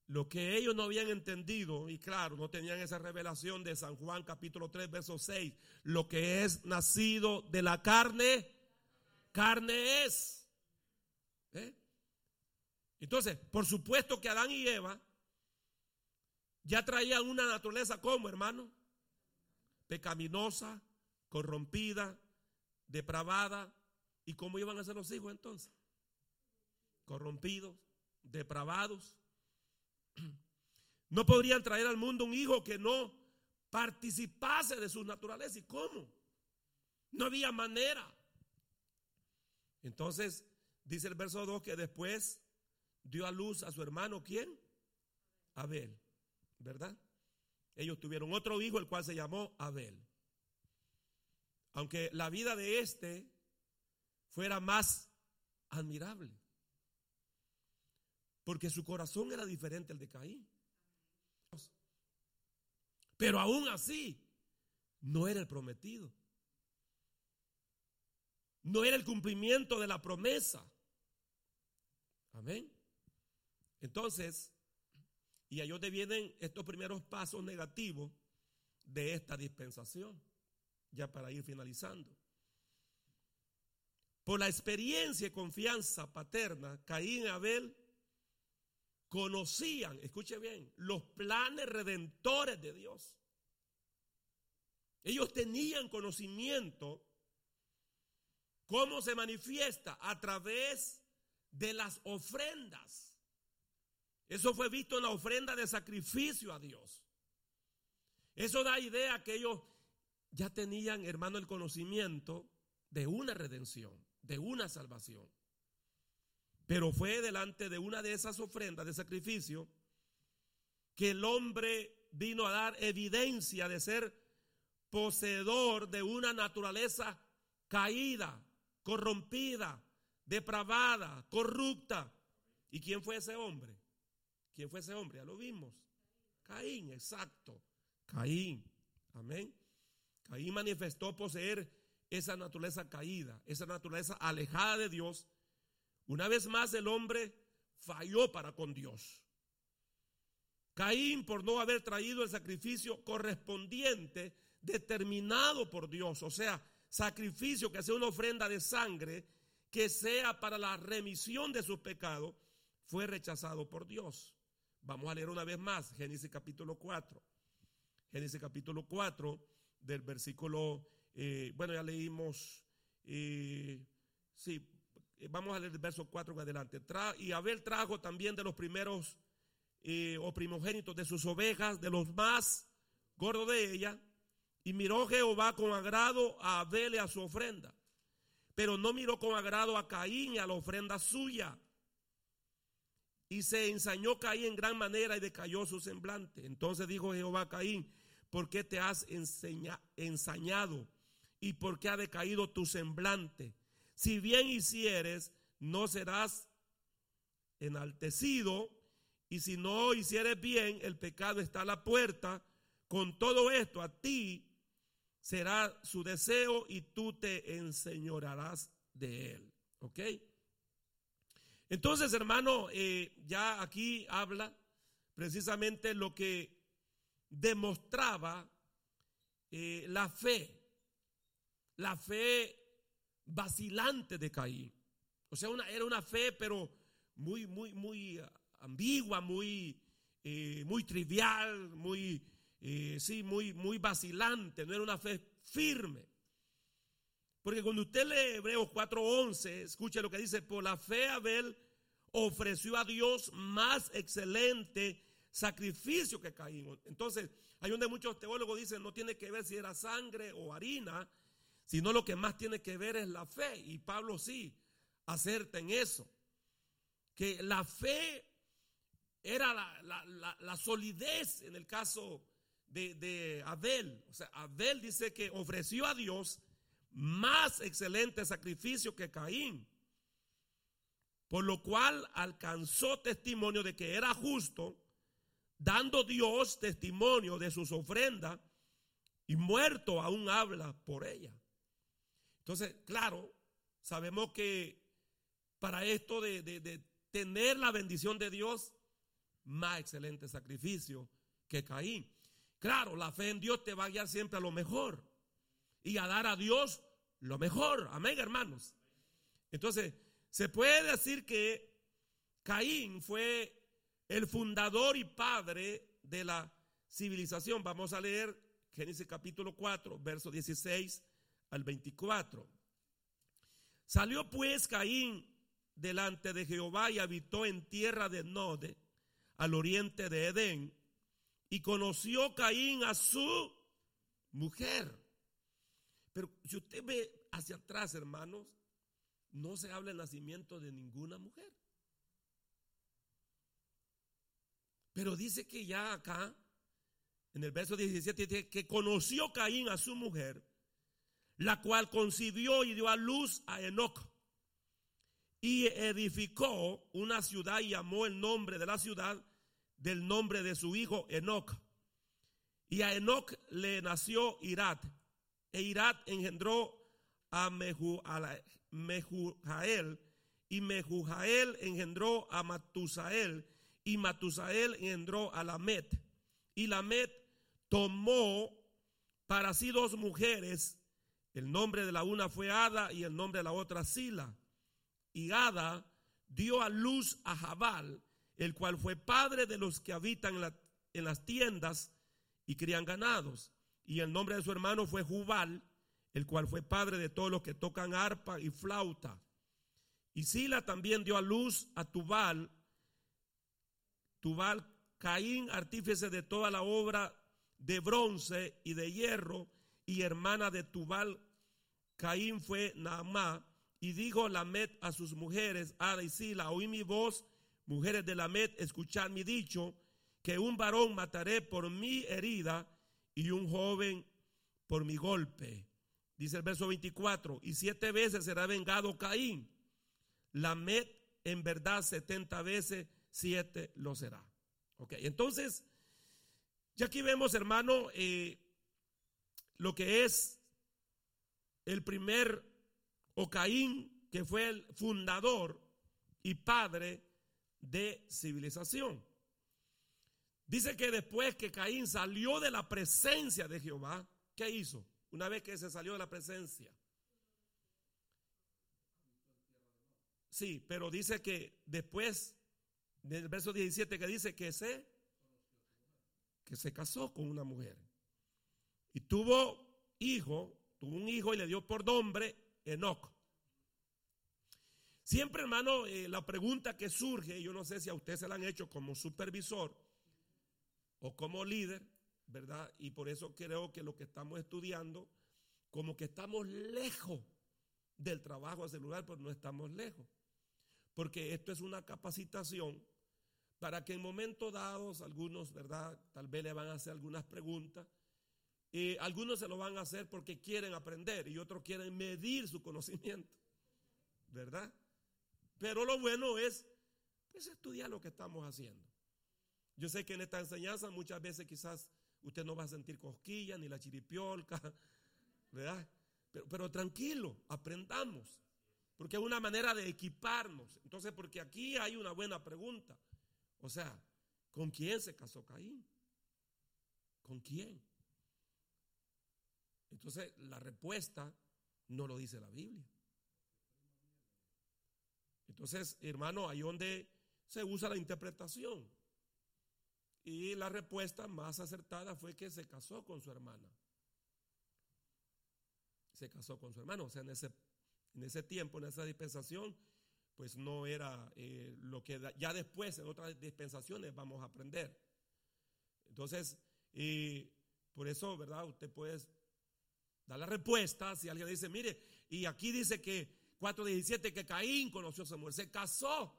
Lo que ellos no habían entendido, y claro, no tenían esa revelación de San Juan capítulo 3, verso 6, lo que es nacido de la carne, carne es. ¿Eh? Entonces, por supuesto que Adán y Eva ya traían una naturaleza como, hermano, pecaminosa, corrompida, depravada. ¿Y cómo iban a ser los hijos entonces? Corrompidos, depravados. No podrían traer al mundo un hijo que no participase de su naturaleza. ¿Y cómo? No había manera. Entonces, dice el verso 2 que después dio a luz a su hermano, ¿quién? Abel, ¿verdad? Ellos tuvieron otro hijo, el cual se llamó Abel. Aunque la vida de este fuera más admirable. Porque su corazón era diferente al de Caín. Pero aún así, no era el prometido. No era el cumplimiento de la promesa. Amén. Entonces, y a ellos te vienen estos primeros pasos negativos de esta dispensación, ya para ir finalizando. Por la experiencia y confianza paterna, Caín y Abel conocían, escuche bien, los planes redentores de Dios. Ellos tenían conocimiento cómo se manifiesta a través de las ofrendas. Eso fue visto en la ofrenda de sacrificio a Dios. Eso da idea que ellos ya tenían, hermano, el conocimiento de una redención, de una salvación. Pero fue delante de una de esas ofrendas de sacrificio que el hombre vino a dar evidencia de ser poseedor de una naturaleza caída, corrompida, depravada, corrupta. ¿Y quién fue ese hombre? ¿Quién fue ese hombre? Ya lo vimos. Caín, exacto. Caín. Amén. Caín manifestó poseer esa naturaleza caída, esa naturaleza alejada de Dios. Una vez más el hombre falló para con Dios. Caín por no haber traído el sacrificio correspondiente determinado por Dios, o sea, sacrificio que sea una ofrenda de sangre que sea para la remisión de sus pecados, fue rechazado por Dios. Vamos a leer una vez más Génesis capítulo 4. Génesis capítulo 4 del versículo, eh, bueno, ya leímos, eh, sí, vamos a leer el verso 4 en adelante. y Abel trajo también de los primeros o primogénitos de sus ovejas, de los más gordos de ella, y miró Jehová con agrado a Abel y a su ofrenda, pero no miró con agrado a Caín y a la ofrenda suya. Y se ensañó Caín en gran manera y decayó su semblante. Entonces dijo Jehová a Caín, ¿por qué te has ensañado? ¿Y por qué ha decaído tu semblante? Si bien hicieres, no serás enaltecido. Y si no hicieres bien, el pecado está a la puerta. Con todo esto, a ti será su deseo y tú te enseñorarás de él. ¿Ok? Entonces, hermano, eh, ya aquí habla precisamente lo que demostraba eh, la fe, la fe vacilante de Caín. O sea, una, era una fe, pero muy, muy, muy ambigua, muy, eh, muy trivial, muy, sí, muy, muy vacilante. No era una fe firme. Porque cuando usted lee Hebreos 4:11, escuche lo que dice, por la fe Abel ofreció a Dios más excelente sacrificio que Caín. Entonces, hay donde muchos teólogos dicen no tiene que ver si era sangre o harina, sino lo que más tiene que ver es la fe. Y Pablo sí acerta en eso. Que la fe era la, solidez en el caso de, de, Abel. O sea, Abel dice que ofreció a Dios más excelente sacrificio que Caín. Por lo cual alcanzó testimonio de que era justo, dando Dios testimonio de sus ofrendas y muerto aún habla por ella. Entonces, claro, sabemos que para esto de, tener la bendición de Dios, más excelente sacrificio que Caín. Claro, la fe en Dios te va a guiar siempre a lo mejor y a dar a Dios lo mejor. Amén, hermanos. Entonces, se puede decir que Caín fue el fundador y padre de la civilización. Vamos a leer Génesis capítulo 4, verso 16 al 24. Salió pues Caín delante de Jehová y habitó en tierra de Node, al oriente de Edén, y conoció Caín a su mujer. Pero si usted ve hacia atrás, hermanos, no se habla del nacimiento de ninguna mujer. Pero dice que ya acá, en el verso 17, dice que conoció Caín a su mujer la cual concibió y dio a luz a Enoch. Y edificó una ciudad y llamó el nombre de la ciudad del nombre de su hijo Enoch. Y a Enoch le nació Irat. E Irat engendró a Mehujael. Y Mehujael engendró a Matusael. Y Matusael engendró a Lamet. Y Lamet tomó para sí dos mujeres el nombre de la una fue Ada y el nombre de la otra Sila. Y Ada dio a luz a Jabal, el cual fue padre de los que habitan en, las tiendas y crían ganados. Y el nombre de su hermano fue Jubal, el cual fue padre de todos los que tocan arpa y flauta. Y Sila también dio a luz a Tubal, Tubal Caín, artífice de toda la obra de bronce y de hierro, y hermana de Tubal, Caín fue Naamá, y dijo Lamet a sus mujeres, Ada y Sila, oí mi voz, mujeres de Lamet, escuchad mi dicho, que un varón mataré por mi herida y un joven por mi golpe. Dice el verso 24, y siete veces será vengado Caín. Lamet en verdad setenta veces, siete lo será. Ok, entonces, ya aquí vemos, hermano, eh, lo que es el primer Ocaín, que fue el fundador y padre de civilización. Dice que después que Caín salió de la presencia de Jehová, ¿qué hizo? Una vez que se salió de la presencia. Sí, pero dice que después del verso 17 que dice que se que se casó con una mujer y tuvo hijo tuvo un hijo y le dio por nombre Enoch. Siempre, hermano, eh, la pregunta que surge, yo no sé si a usted se la han hecho como supervisor o como líder, ¿verdad? Y por eso creo que lo que estamos estudiando, como que estamos lejos del trabajo ese lugar, pero no estamos lejos. Porque esto es una capacitación para que en momentos dados algunos, ¿verdad? Tal vez le van a hacer algunas preguntas y algunos se lo van a hacer porque quieren aprender y otros quieren medir su conocimiento, ¿verdad? Pero lo bueno es pues, estudiar lo que estamos haciendo. Yo sé que en esta enseñanza muchas veces quizás usted no va a sentir cosquillas ni la chiripiolca, ¿verdad? Pero, pero tranquilo, aprendamos, porque es una manera de equiparnos. Entonces, porque aquí hay una buena pregunta. O sea, ¿con quién se casó Caín? ¿Con quién? Entonces, la respuesta no lo dice la Biblia. Entonces, hermano, ahí donde se usa la interpretación. Y la respuesta más acertada fue que se casó con su hermana. Se casó con su hermano. O sea, en ese, en ese tiempo, en esa dispensación, pues no era eh, lo que ya después en otras dispensaciones vamos a aprender. Entonces, y por eso, ¿verdad? Usted puede dar la respuesta si alguien dice, mire, y aquí dice que 4.17 que Caín conoció a Samuel, se casó.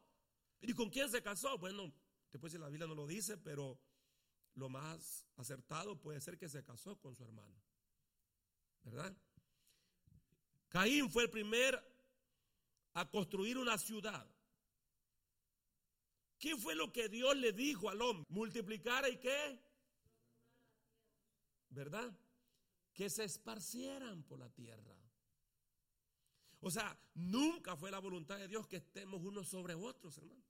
¿Y con quién se casó? Bueno, después si la Biblia no lo dice, pero lo más acertado puede ser que se casó con su hermano. ¿Verdad? Caín fue el primer a construir una ciudad. ¿Qué fue lo que Dios le dijo al hombre? Multiplicar y qué? ¿Verdad? Que se esparcieran por la tierra. O sea, nunca fue la voluntad de Dios que estemos unos sobre otros, hermano.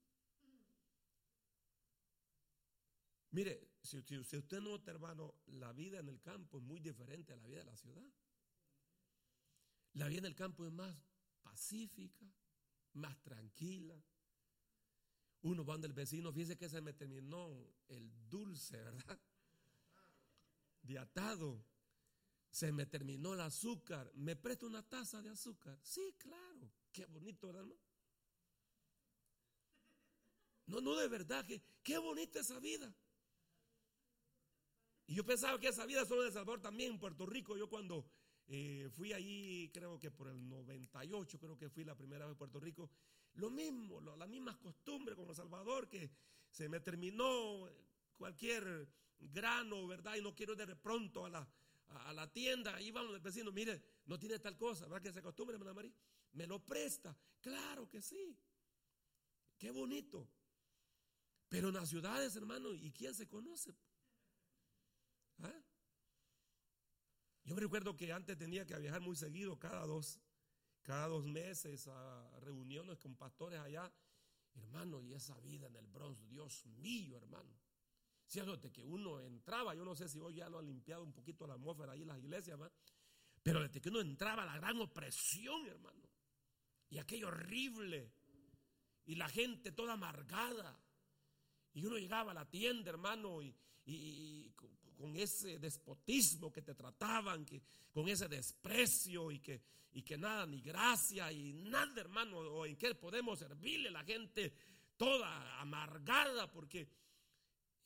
Mire, si, usted nota, hermano, la vida en el campo es muy diferente a la vida de la ciudad. La vida en el campo es más pacífica, más tranquila. Uno va donde el vecino, fíjese que se me terminó el dulce, ¿verdad? De atado. Se me terminó el azúcar. ¿Me presta una taza de azúcar? Sí, claro. Qué bonito, ¿verdad? No, no, de verdad, qué bonita esa vida. Y yo pensaba que esa vida solo de Salvador también en Puerto Rico. Yo cuando eh, fui allí, creo que por el 98, creo que fui la primera vez a Puerto Rico, lo mismo, las mismas costumbres como El Salvador, que se me terminó cualquier grano, ¿verdad? Y no quiero ir de pronto a la, a, la tienda. Ahí vamos el vecino, mire, no tiene tal cosa, ¿verdad? Que se acostumbre, hermana. Me lo presta. Claro que sí. Qué bonito. Pero en las ciudades, hermano, ¿y quién se conoce? ¿Ah? Yo me recuerdo que antes tenía que viajar muy seguido, cada dos, cada dos meses a reuniones con pastores allá. Hermano, y esa vida en el Bronx, Dios mío, hermano. Cierto que uno entraba, yo no sé si hoy ya lo han limpiado un poquito la atmósfera ahí en las iglesias, pero desde que uno entraba, la gran opresión, hermano. Y aquello horrible. Y la gente toda amargada. Y uno llegaba a la tienda, hermano, y, con ese despotismo que te trataban, que, con ese desprecio y que, y que nada, ni gracia y nada, hermano, o en qué podemos servirle la gente toda amargada, porque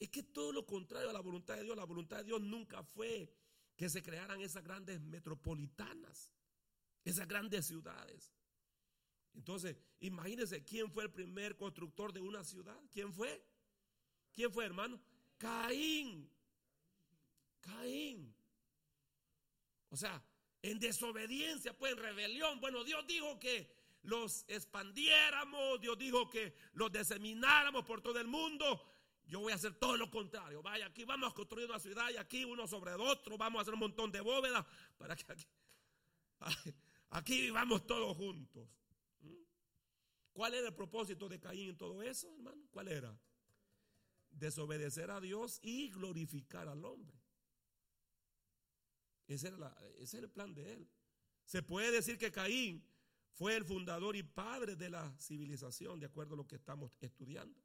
es que todo lo contrario a la voluntad de Dios, la voluntad de Dios nunca fue que se crearan esas grandes metropolitanas, esas grandes ciudades. Entonces, imagínense quién fue el primer constructor de una ciudad. ¿Quién fue? ¿Quién fue, hermano? Caín. Caín. O sea, en desobediencia, pues en rebelión. Bueno, Dios dijo que los expandiéramos, Dios dijo que los disemináramos por todo el mundo. Yo voy a hacer todo lo contrario. Vaya, aquí vamos a construir una ciudad y aquí uno sobre otro. Vamos a hacer un montón de bóvedas para que aquí, vivamos todos juntos. ¿Mm? ¿Cuál era el propósito de Caín en todo eso, hermano? ¿Cuál era? Desobedecer a Dios y glorificar al hombre. Ese era, el plan de él. Se puede decir que Caín fue el fundador y padre de la civilización, de acuerdo a lo que estamos estudiando.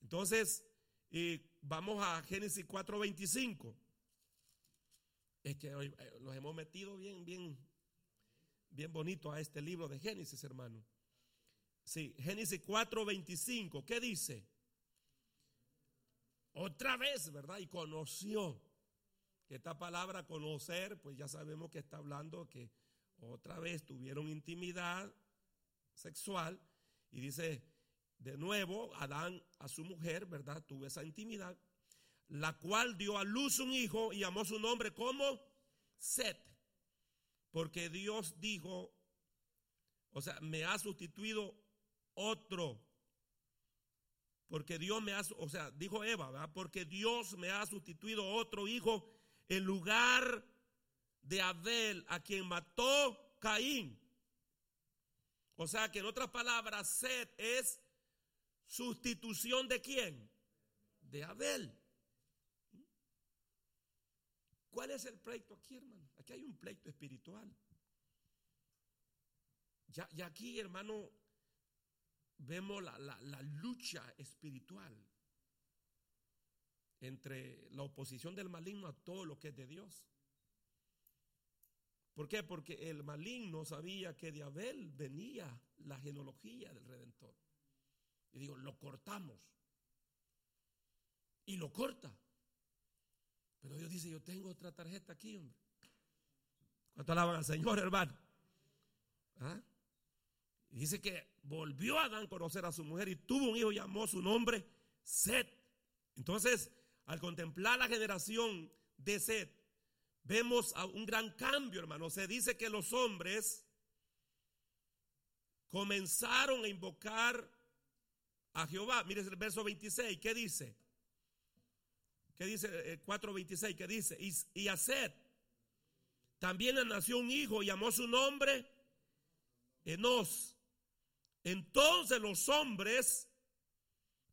Entonces, vamos a Génesis 4:25. Es que eh, nos hemos metido bien, bien, bien bonito a este libro de Génesis, hermano. Sí, Génesis 4:25. ¿Qué dice? Otra vez, ¿verdad? Y conoció. Esta palabra conocer, pues ya sabemos que está hablando que otra vez tuvieron intimidad sexual y dice, de nuevo, Adán a su mujer, ¿verdad? Tuvo esa intimidad, la cual dio a luz un hijo y llamó su nombre como Set, porque Dios dijo, o sea, me ha sustituido otro, porque Dios me ha, o sea, dijo Eva, ¿verdad? Porque Dios me ha sustituido otro hijo en lugar de Abel, a quien mató Caín. O sea que en otras palabras, Sed es sustitución de quién? De Abel. ¿Cuál es el pleito aquí, hermano? Aquí hay un pleito espiritual. Ya, aquí, hermano, vemos la, la lucha espiritual entre la oposición del maligno a todo lo que es de Dios. ¿Por qué? Porque el maligno sabía que de Abel venía la genealogía del Redentor. Y digo, lo cortamos. y lo corta. Pero Dios dice, yo tengo otra tarjeta aquí, hombre. ¿Cuánto alaban al Señor, hermano? ¿Ah? dice que volvió a Adán a conocer a su mujer y tuvo un hijo, llamó su nombre Set. Entonces, al contemplar la generación de Set, vemos un gran cambio, hermano. Se dice que los hombres comenzaron a invocar a Jehová. Mire el verso 26, ¿qué dice? ¿Qué dice 4.26? Eh, ¿Qué dice? Y, y a Set también le nació un hijo, llamó su nombre Enos. Entonces los hombres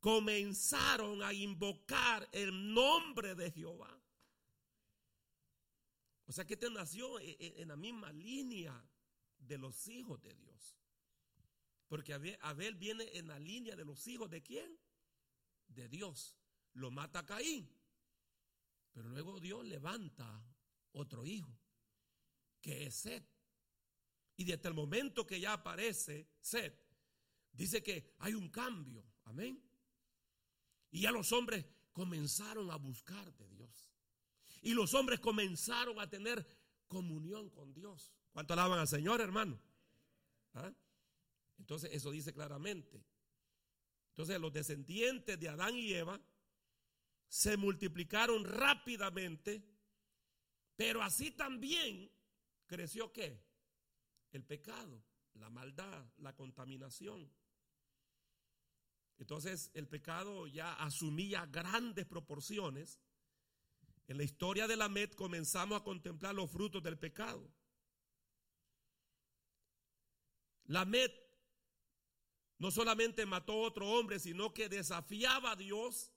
comenzaron a invocar el nombre de Jehová. O sea que este nació en la misma línea de los hijos de Dios. Porque Abel viene en la línea de los hijos de quién? De Dios. Lo mata Caín. Pero luego Dios levanta otro hijo, que es Seth. Y desde el momento que ya aparece Seth, dice que hay un cambio. Amén. Y ya los hombres comenzaron a buscar de Dios. Y los hombres comenzaron a tener comunión con Dios. ¿Cuánto alaban al Señor, hermano? ¿Ah? Entonces eso dice claramente. Entonces los descendientes de Adán y Eva se multiplicaron rápidamente, pero así también creció qué? El pecado, la maldad, la contaminación. Entonces el pecado ya asumía grandes proporciones. En la historia de la Met comenzamos a contemplar los frutos del pecado. La Met no solamente mató a otro hombre, sino que desafiaba a Dios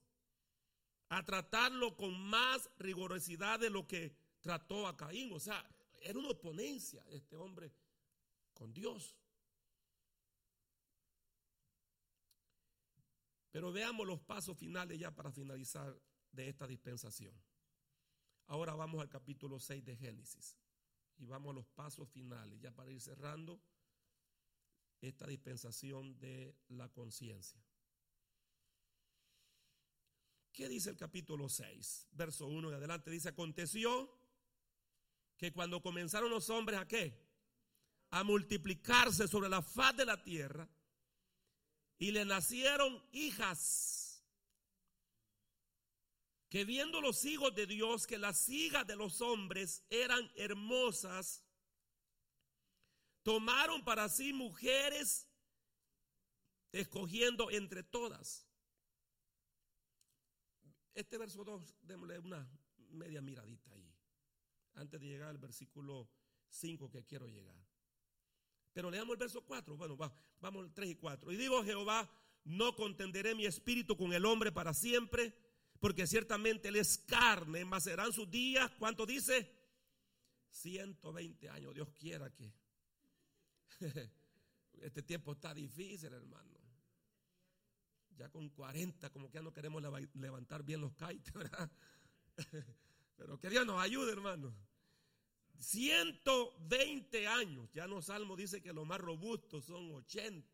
a tratarlo con más rigorosidad de lo que trató a Caín. O sea, era una oponencia este hombre con Dios. Pero veamos los pasos finales ya para finalizar de esta dispensación. Ahora vamos al capítulo 6 de Génesis y vamos a los pasos finales ya para ir cerrando esta dispensación de la conciencia. ¿Qué dice el capítulo 6? Verso 1 y adelante dice, aconteció que cuando comenzaron los hombres a qué? A multiplicarse sobre la faz de la tierra, y le nacieron hijas. Que viendo los hijos de Dios que las hijas de los hombres eran hermosas, tomaron para sí mujeres, escogiendo entre todas. Este verso 2, démosle una media miradita ahí, antes de llegar al versículo 5 que quiero llegar. Pero leamos el verso 4. Bueno, vamos al 3 y 4. Y digo Jehová, no contenderé mi espíritu con el hombre para siempre, porque ciertamente él es carne, mas sus días, ¿cuánto dice? 120 años. Dios quiera que este tiempo está difícil, hermano. Ya con 40, como que ya no queremos levantar bien los kites, ¿verdad? Pero que Dios nos ayude, hermano. 120 años. Ya no Salmo dice que los más robustos son 80,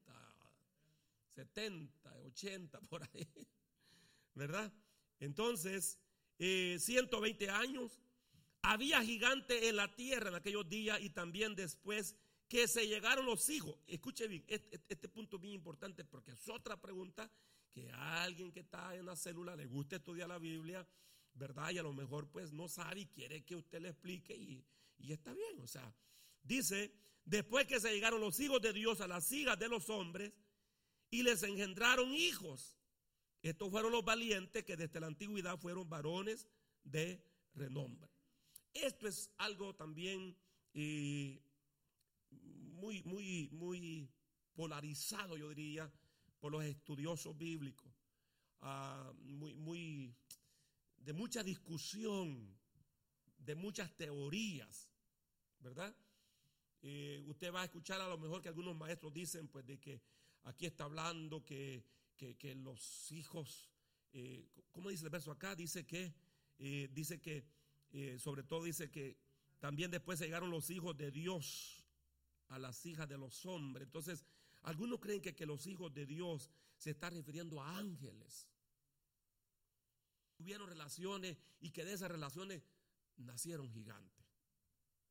70, 80 por ahí. ¿Verdad? Entonces, 120 eh, años. Había gigante en la tierra en aquellos días y también después que se llegaron los hijos. Escuche bien, este, punto es bien importante porque es otra pregunta que a alguien que está en la célula le gusta estudiar la Biblia, ¿verdad? Y a lo mejor pues no sabe y quiere que usted le explique y, y está bien, o sea, dice, después que se llegaron los hijos de Dios a las hijas de los hombres y les engendraron hijos. Estos fueron los valientes que desde la antigüedad fueron varones de renombre. Esto es algo también eh, muy, muy, muy polarizado, yo diría, por los estudiosos bíblicos. Ah, muy, muy, de mucha discusión de muchas teorías, ¿verdad? Eh, usted va a escuchar a lo mejor que algunos maestros dicen, pues, de que aquí está hablando que, los hijos, eh, ¿cómo dice el verso acá? Dice que, eh, dice que, sobre todo dice que también después llegaron los hijos de Dios a las hijas de los hombres. Entonces, algunos creen que, que los hijos de Dios se está refiriendo a ángeles. tuvieron relaciones y que de esas relaciones nacieron gigantes.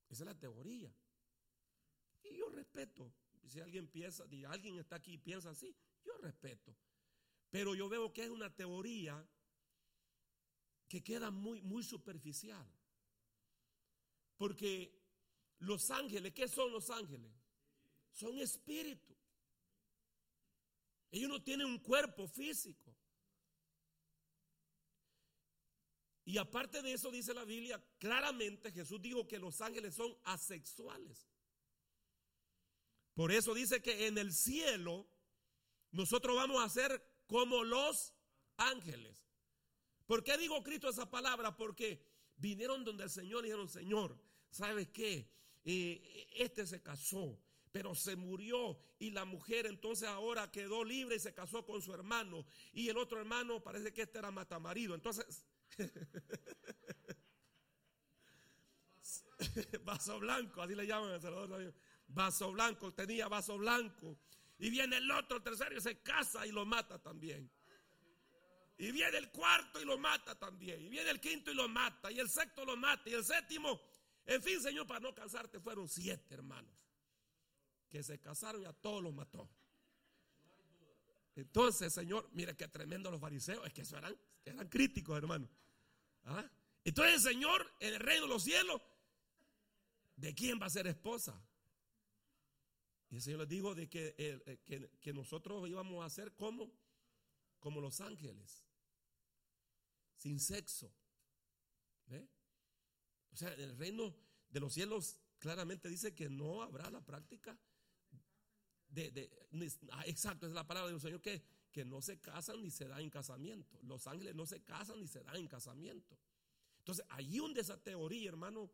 Esa es la teoría. Y yo respeto. Si alguien piensa, si alguien está aquí y piensa así, yo respeto. Pero yo veo que es una teoría que queda muy, muy superficial. Porque los ángeles, ¿qué son los ángeles? Son espíritus. Ellos no tienen un cuerpo físico. Y aparte de eso dice la Biblia, claramente Jesús dijo que los ángeles son asexuales. Por eso dice que en el cielo nosotros vamos a ser como los ángeles. ¿Por qué digo Cristo esa palabra? Porque vinieron donde el Señor y dijeron, Señor, ¿sabes qué? Este se casó, pero se murió y la mujer entonces ahora quedó libre y se casó con su hermano. Y el otro hermano parece que este era matamarido. Entonces vaso blanco, así le llaman a Salvador. Vaso blanco, tenía vaso blanco. Y viene el otro, tercero, y se casa y lo mata también. Y viene el cuarto y lo mata también. Y viene el quinto y lo mata. Y el sexto lo mata. Y el séptimo. En fin, Señor, para no cansarte, fueron siete hermanos que se casaron y a todos los mató. Entonces, Señor, mire qué tremendo los fariseos. Es que eso eran, eran críticos, hermano. ¿Ah? Entonces, Señor, en el reino de los cielos, ¿de quién va a ser esposa? Y el Señor les dijo de que, eh, que, nosotros íbamos a ser como, como los ángeles, sin sexo. O sea, en el reino de los cielos claramente dice que no habrá la práctica de, ah, exacto, es la palabra del Señor que, que no se casan ni se dan en casamiento. Los ángeles no se casan ni se dan en casamiento. Entonces, ahí donde esa teoría, hermano,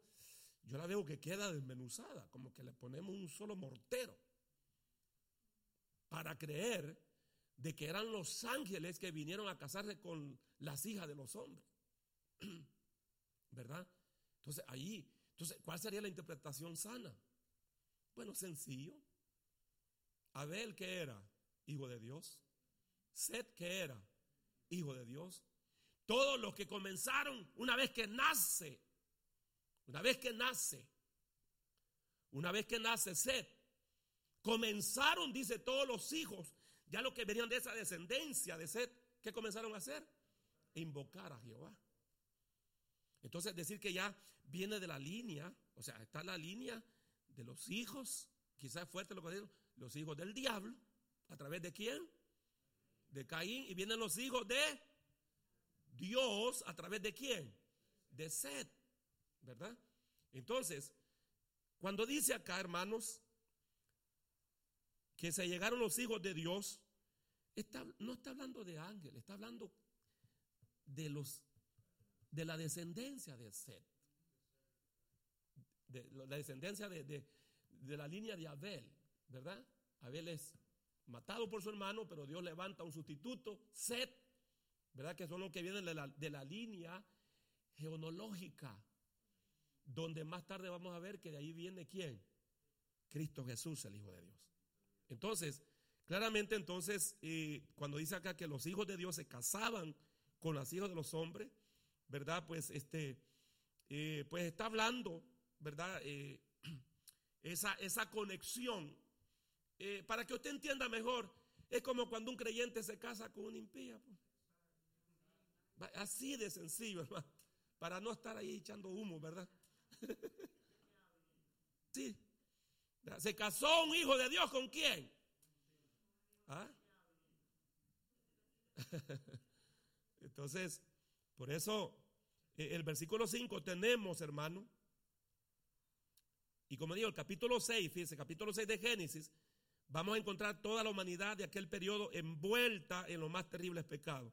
yo la veo que queda desmenuzada, como que le ponemos un solo mortero para creer de que eran los ángeles que vinieron a casarse con las hijas de los hombres. ¿Verdad? Entonces, ahí, entonces, ¿cuál sería la interpretación sana? Bueno, sencillo. Abel, ¿qué era? Hijo de Dios. Seth, ¿qué era? Hijo de Dios. Todos los que comenzaron una vez que nace, una vez que nace, una vez que nace Seth, comenzaron, dice, todos los hijos, ya los que venían de esa descendencia de Seth, ¿qué comenzaron a hacer? Invocar a Jehová. Entonces, decir que ya viene de la línea, o sea, está la línea de los hijos, quizás fuerte lo que digo, los hijos del diablo, ¿a través de quién? De Caín, y vienen los hijos de Dios, ¿a través de quién? De Sed, ¿verdad? Entonces, cuando dice acá, hermanos, que se llegaron los hijos de Dios, no está hablando de ángeles, está hablando de los de la descendencia de Seth, de la descendencia de, de la línea de Abel, ¿verdad? Abel es matado por su hermano, pero Dios levanta un sustituto, Seth, ¿verdad? Que son los que vienen de la, de la línea geonológica, donde más tarde vamos a ver que de ahí viene quién? Cristo Jesús, el Hijo de Dios. Entonces, claramente entonces, eh, cuando dice acá que los hijos de Dios se casaban con los hijos de los hombres, ¿verdad? Pues este, eh, pues está hablando, ¿verdad? Eh, esa, esa conexión eh, para que usted entienda mejor, es como cuando un creyente se casa con una impía. Pues. Así de sencillo, hermano. Para no estar ahí echando humo, ¿verdad? sí. Se casó un hijo de Dios con quién? ¿Ah? Entonces, por eso, el versículo 5 tenemos, hermano, y como digo, el capítulo 6, fíjese, capítulo 6 de Génesis, vamos a encontrar toda la humanidad de aquel periodo envuelta en los más terribles pecados.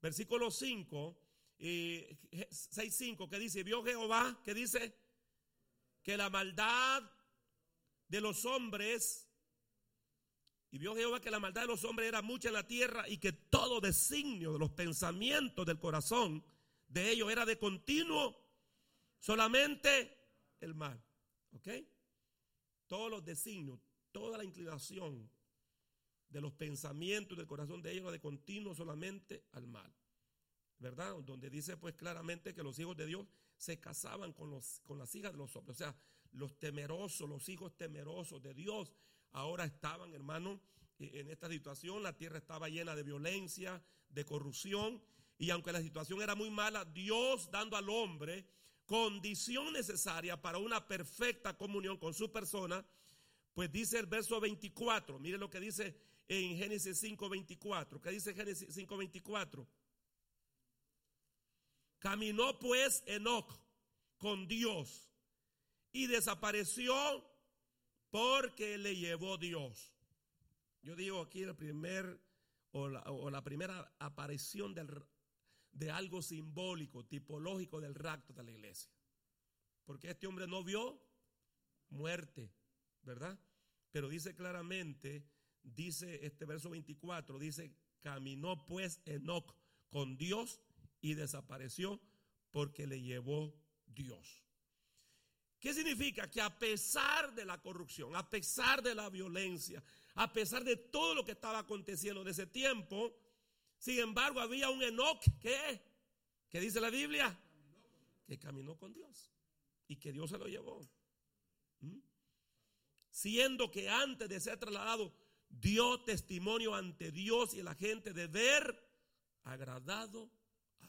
Versículo 5, eh, 6, 5, que dice, vio Jehová, que dice, que la maldad de los hombres, y vio Jehová que la maldad de los hombres era mucha en la tierra y que todo designio de los pensamientos del corazón de ellos era de continuo solamente el mal. ¿Ok? Todos los designios, toda la inclinación de los pensamientos del corazón de ellos de continuo solamente al mal. ¿verdad? Donde dice pues claramente que los hijos de Dios se casaban con, los, con las hijas de los hombres. O sea, los temerosos, los hijos temerosos de Dios, ahora estaban, hermano, e, en esta situación. La tierra estaba llena de violencia, de corrupción. Y aunque la situación era muy mala, Dios dando al hombre condición necesaria para una perfecta comunión con su persona, pues dice el verso 24, mire lo que dice en Génesis 5:24, ¿qué dice Génesis 5:24? Caminó pues Enoch con Dios y desapareció porque le llevó Dios. Yo digo aquí el primer o la, primera aparición de algo simbólico, tipológico del rapto de la iglesia. Porque este hombre no vio muerte, ¿verdad? Pero dice claramente, dice este verso 24, dice, caminó pues Enoch con Dios y desapareció porque le llevó Dios. ¿Qué significa? Que a pesar de la corrupción, a pesar de la violencia, a pesar de todo lo que estaba aconteciendo en ese tiempo, sin embargo había un Enoch que, ¿qué dice la Biblia? Que caminó con Dios y que Dios se lo llevó. ¿Mm? Siendo que antes de ser trasladado dio testimonio ante Dios y la gente de ver agradado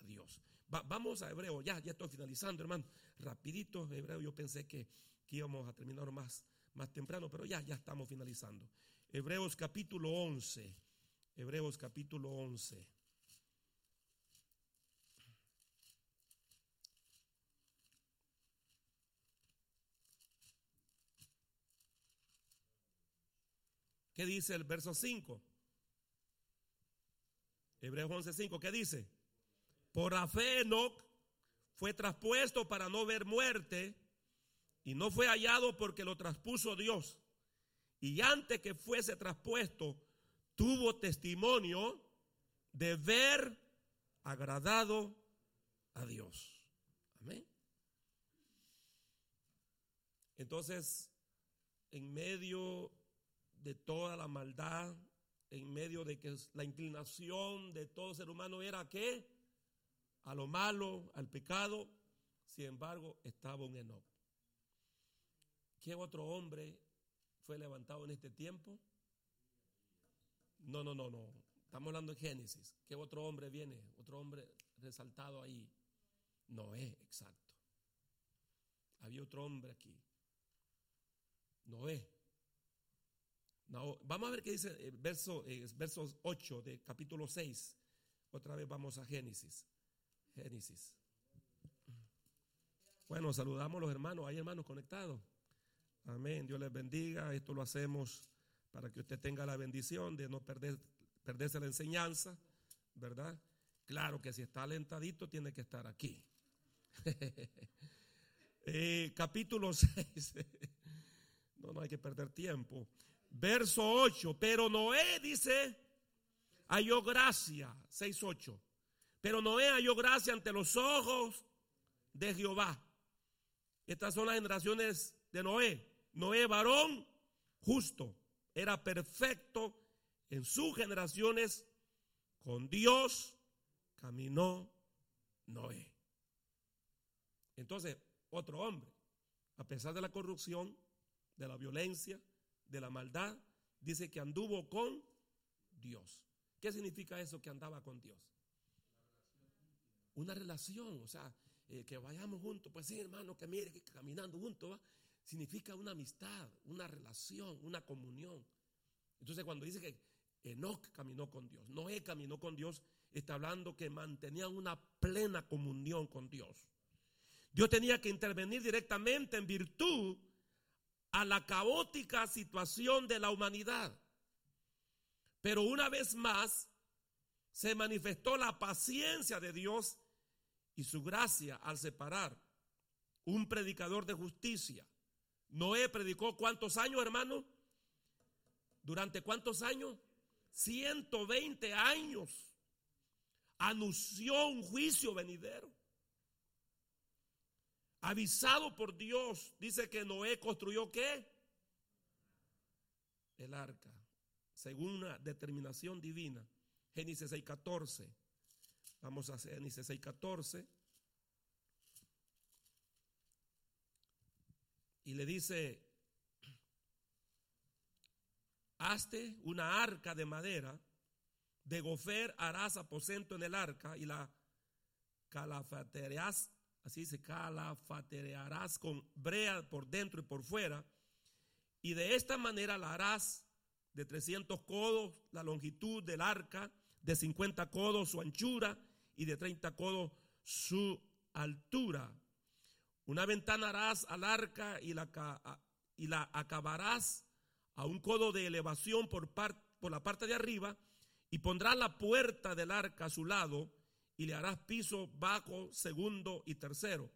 Dios. vamos a Hebreo, ya, ya estoy finalizando, hermano. Rapidito, Hebreo, yo pensé que, íbamos a terminar más, más temprano, pero ya, ya estamos finalizando. Hebreos capítulo 11. Hebreos capítulo 11. ¿Qué dice el verso 5? Hebreos 11:5, ¿qué dice? Por la fe Enoch fue traspuesto para no ver muerte y no fue hallado porque lo traspuso Dios. Y antes que fuese traspuesto, tuvo testimonio de ver agradado a Dios. Amén. Entonces, en medio de toda la maldad, en medio de que la inclinación de todo ser humano era que a lo malo, al pecado, sin embargo, estaba un Enoch. ¿Qué otro hombre fue levantado en este tiempo? No, no, no, no. Estamos hablando de Génesis. ¿Qué otro hombre viene? Otro hombre resaltado ahí. Noé, exacto. Había otro hombre aquí. Noé. No, vamos a ver qué dice eh, verso, eh, versos 8 de capítulo 6. Otra vez vamos a Génesis. Génesis. Bueno, saludamos a los hermanos. Hay hermanos conectados. Amén. Dios les bendiga. Esto lo hacemos para que usted tenga la bendición de no perder, perderse la enseñanza, ¿verdad? Claro que si está alentadito tiene que estar aquí. Eh, capítulo 6. no, no hay que perder tiempo. Verso 8. Pero Noé dice, halló gracia. 6.8. Pero Noé halló gracia ante los ojos de Jehová. Estas son las generaciones de Noé. Noé, varón justo, era perfecto en sus generaciones. Con Dios caminó Noé. Entonces, otro hombre, a pesar de la corrupción, de la violencia, de la maldad, dice que anduvo con Dios. ¿Qué significa eso que andaba con Dios? una relación, o sea, eh, que vayamos juntos, pues sí, hermano, que mire, que caminando juntos, significa una amistad, una relación, una comunión. Entonces, cuando dice que Enoch caminó con Dios, Noé caminó con Dios, está hablando que mantenían una plena comunión con Dios. Dios tenía que intervenir directamente en virtud a la caótica situación de la humanidad. Pero una vez más se manifestó la paciencia de Dios y su gracia al separar un predicador de justicia. Noé predicó cuántos años, hermano? ¿Durante cuántos años? 120 años. Anunció un juicio venidero. Avisado por Dios, dice que Noé construyó qué? El arca, según una determinación divina. Génesis 6:14. Vamos a Génesis 6:14. Y le dice, hazte una arca de madera, de gofer harás aposento en el arca y la calafatearás, así se calafatearás con brea por dentro y por fuera, y de esta manera la harás de 300 codos la longitud del arca, de 50 codos su anchura y de 30 codos su altura. Una ventana harás al arca y la, y la acabarás a un codo de elevación por, por la parte de arriba y pondrás la puerta del arca a su lado y le harás piso bajo, segundo y tercero.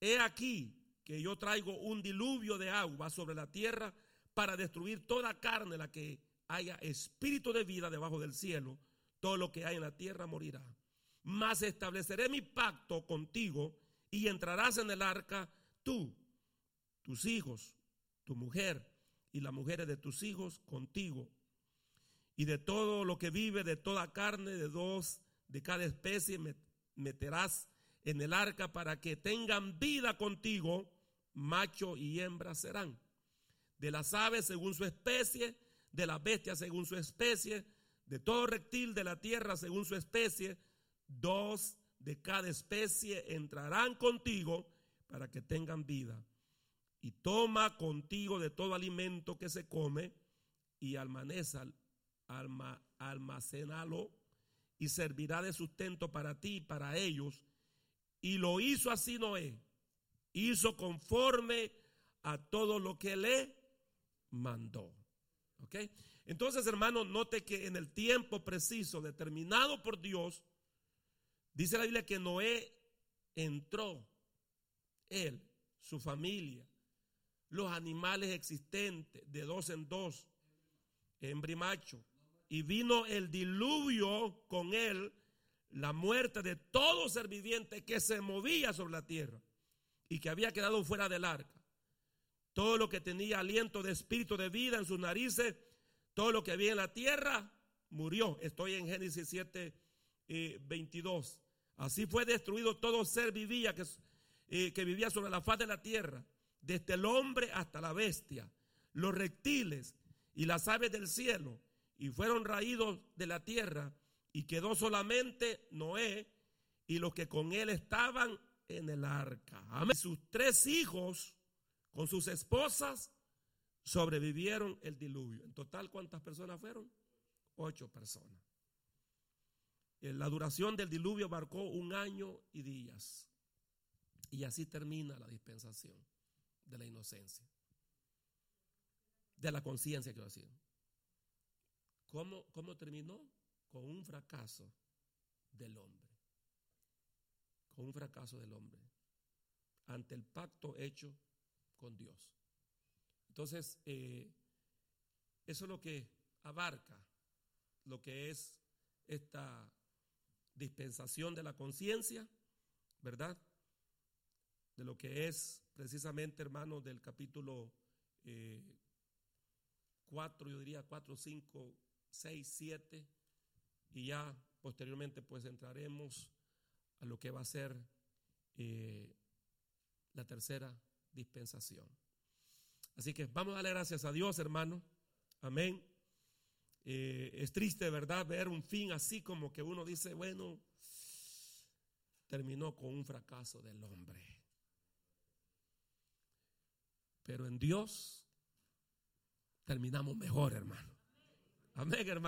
He aquí que yo traigo un diluvio de agua sobre la tierra para destruir toda carne la que haya espíritu de vida debajo del cielo. Todo lo que hay en la tierra morirá. Mas estableceré mi pacto contigo y entrarás en el arca tú, tus hijos, tu mujer y las mujeres de tus hijos contigo. Y de todo lo que vive, de toda carne, de dos, de cada especie, meterás en el arca para que tengan vida contigo, macho y hembra serán. De las aves según su especie, de las bestias según su especie, de todo reptil de la tierra según su especie, dos de cada especie entrarán contigo para que tengan vida. Y toma contigo de todo alimento que se come y almaneza, alma, almacenalo y servirá de sustento para ti y para ellos. Y lo hizo así Noé. Hizo conforme a todo lo que le mandó. Entonces, hermano, note que en el tiempo preciso determinado por Dios, Dice la Biblia que Noé entró, él, su familia, los animales existentes de dos en dos, hembra y macho, y vino el diluvio con él, la muerte de todo ser viviente que se movía sobre la tierra y que había quedado fuera del arca. Todo lo que tenía aliento de espíritu de vida en sus narices, todo lo que había en la tierra, murió. Estoy en Génesis 7, 22. Así fue destruido todo ser vivía que, eh, que vivía sobre la faz de la tierra, desde el hombre hasta la bestia, los reptiles y las aves del cielo, y fueron raídos de la tierra, y quedó solamente Noé y los que con él estaban en el arca. Amén. Sus tres hijos con sus esposas sobrevivieron el diluvio. En total, ¿cuántas personas fueron? Ocho personas. Eh, la duración del diluvio marcó un año y días. Y así termina la dispensación de la inocencia, de la conciencia, quiero decir. ¿Cómo, ¿Cómo terminó? Con un fracaso del hombre. Con un fracaso del hombre. Ante el pacto hecho con Dios. Entonces, eh, eso es lo que abarca lo que es esta dispensación de la conciencia, ¿verdad? De lo que es precisamente, hermano, del capítulo 4, eh, yo diría 4, 5, 6, 7, y ya posteriormente pues entraremos a lo que va a ser eh, la tercera dispensación. Así que vamos a darle gracias a Dios, hermano. Amén. Eh, es triste, ¿verdad?, ver un fin así como que uno dice, bueno, terminó con un fracaso del hombre. Pero en Dios terminamos mejor, hermano. Amén, hermano.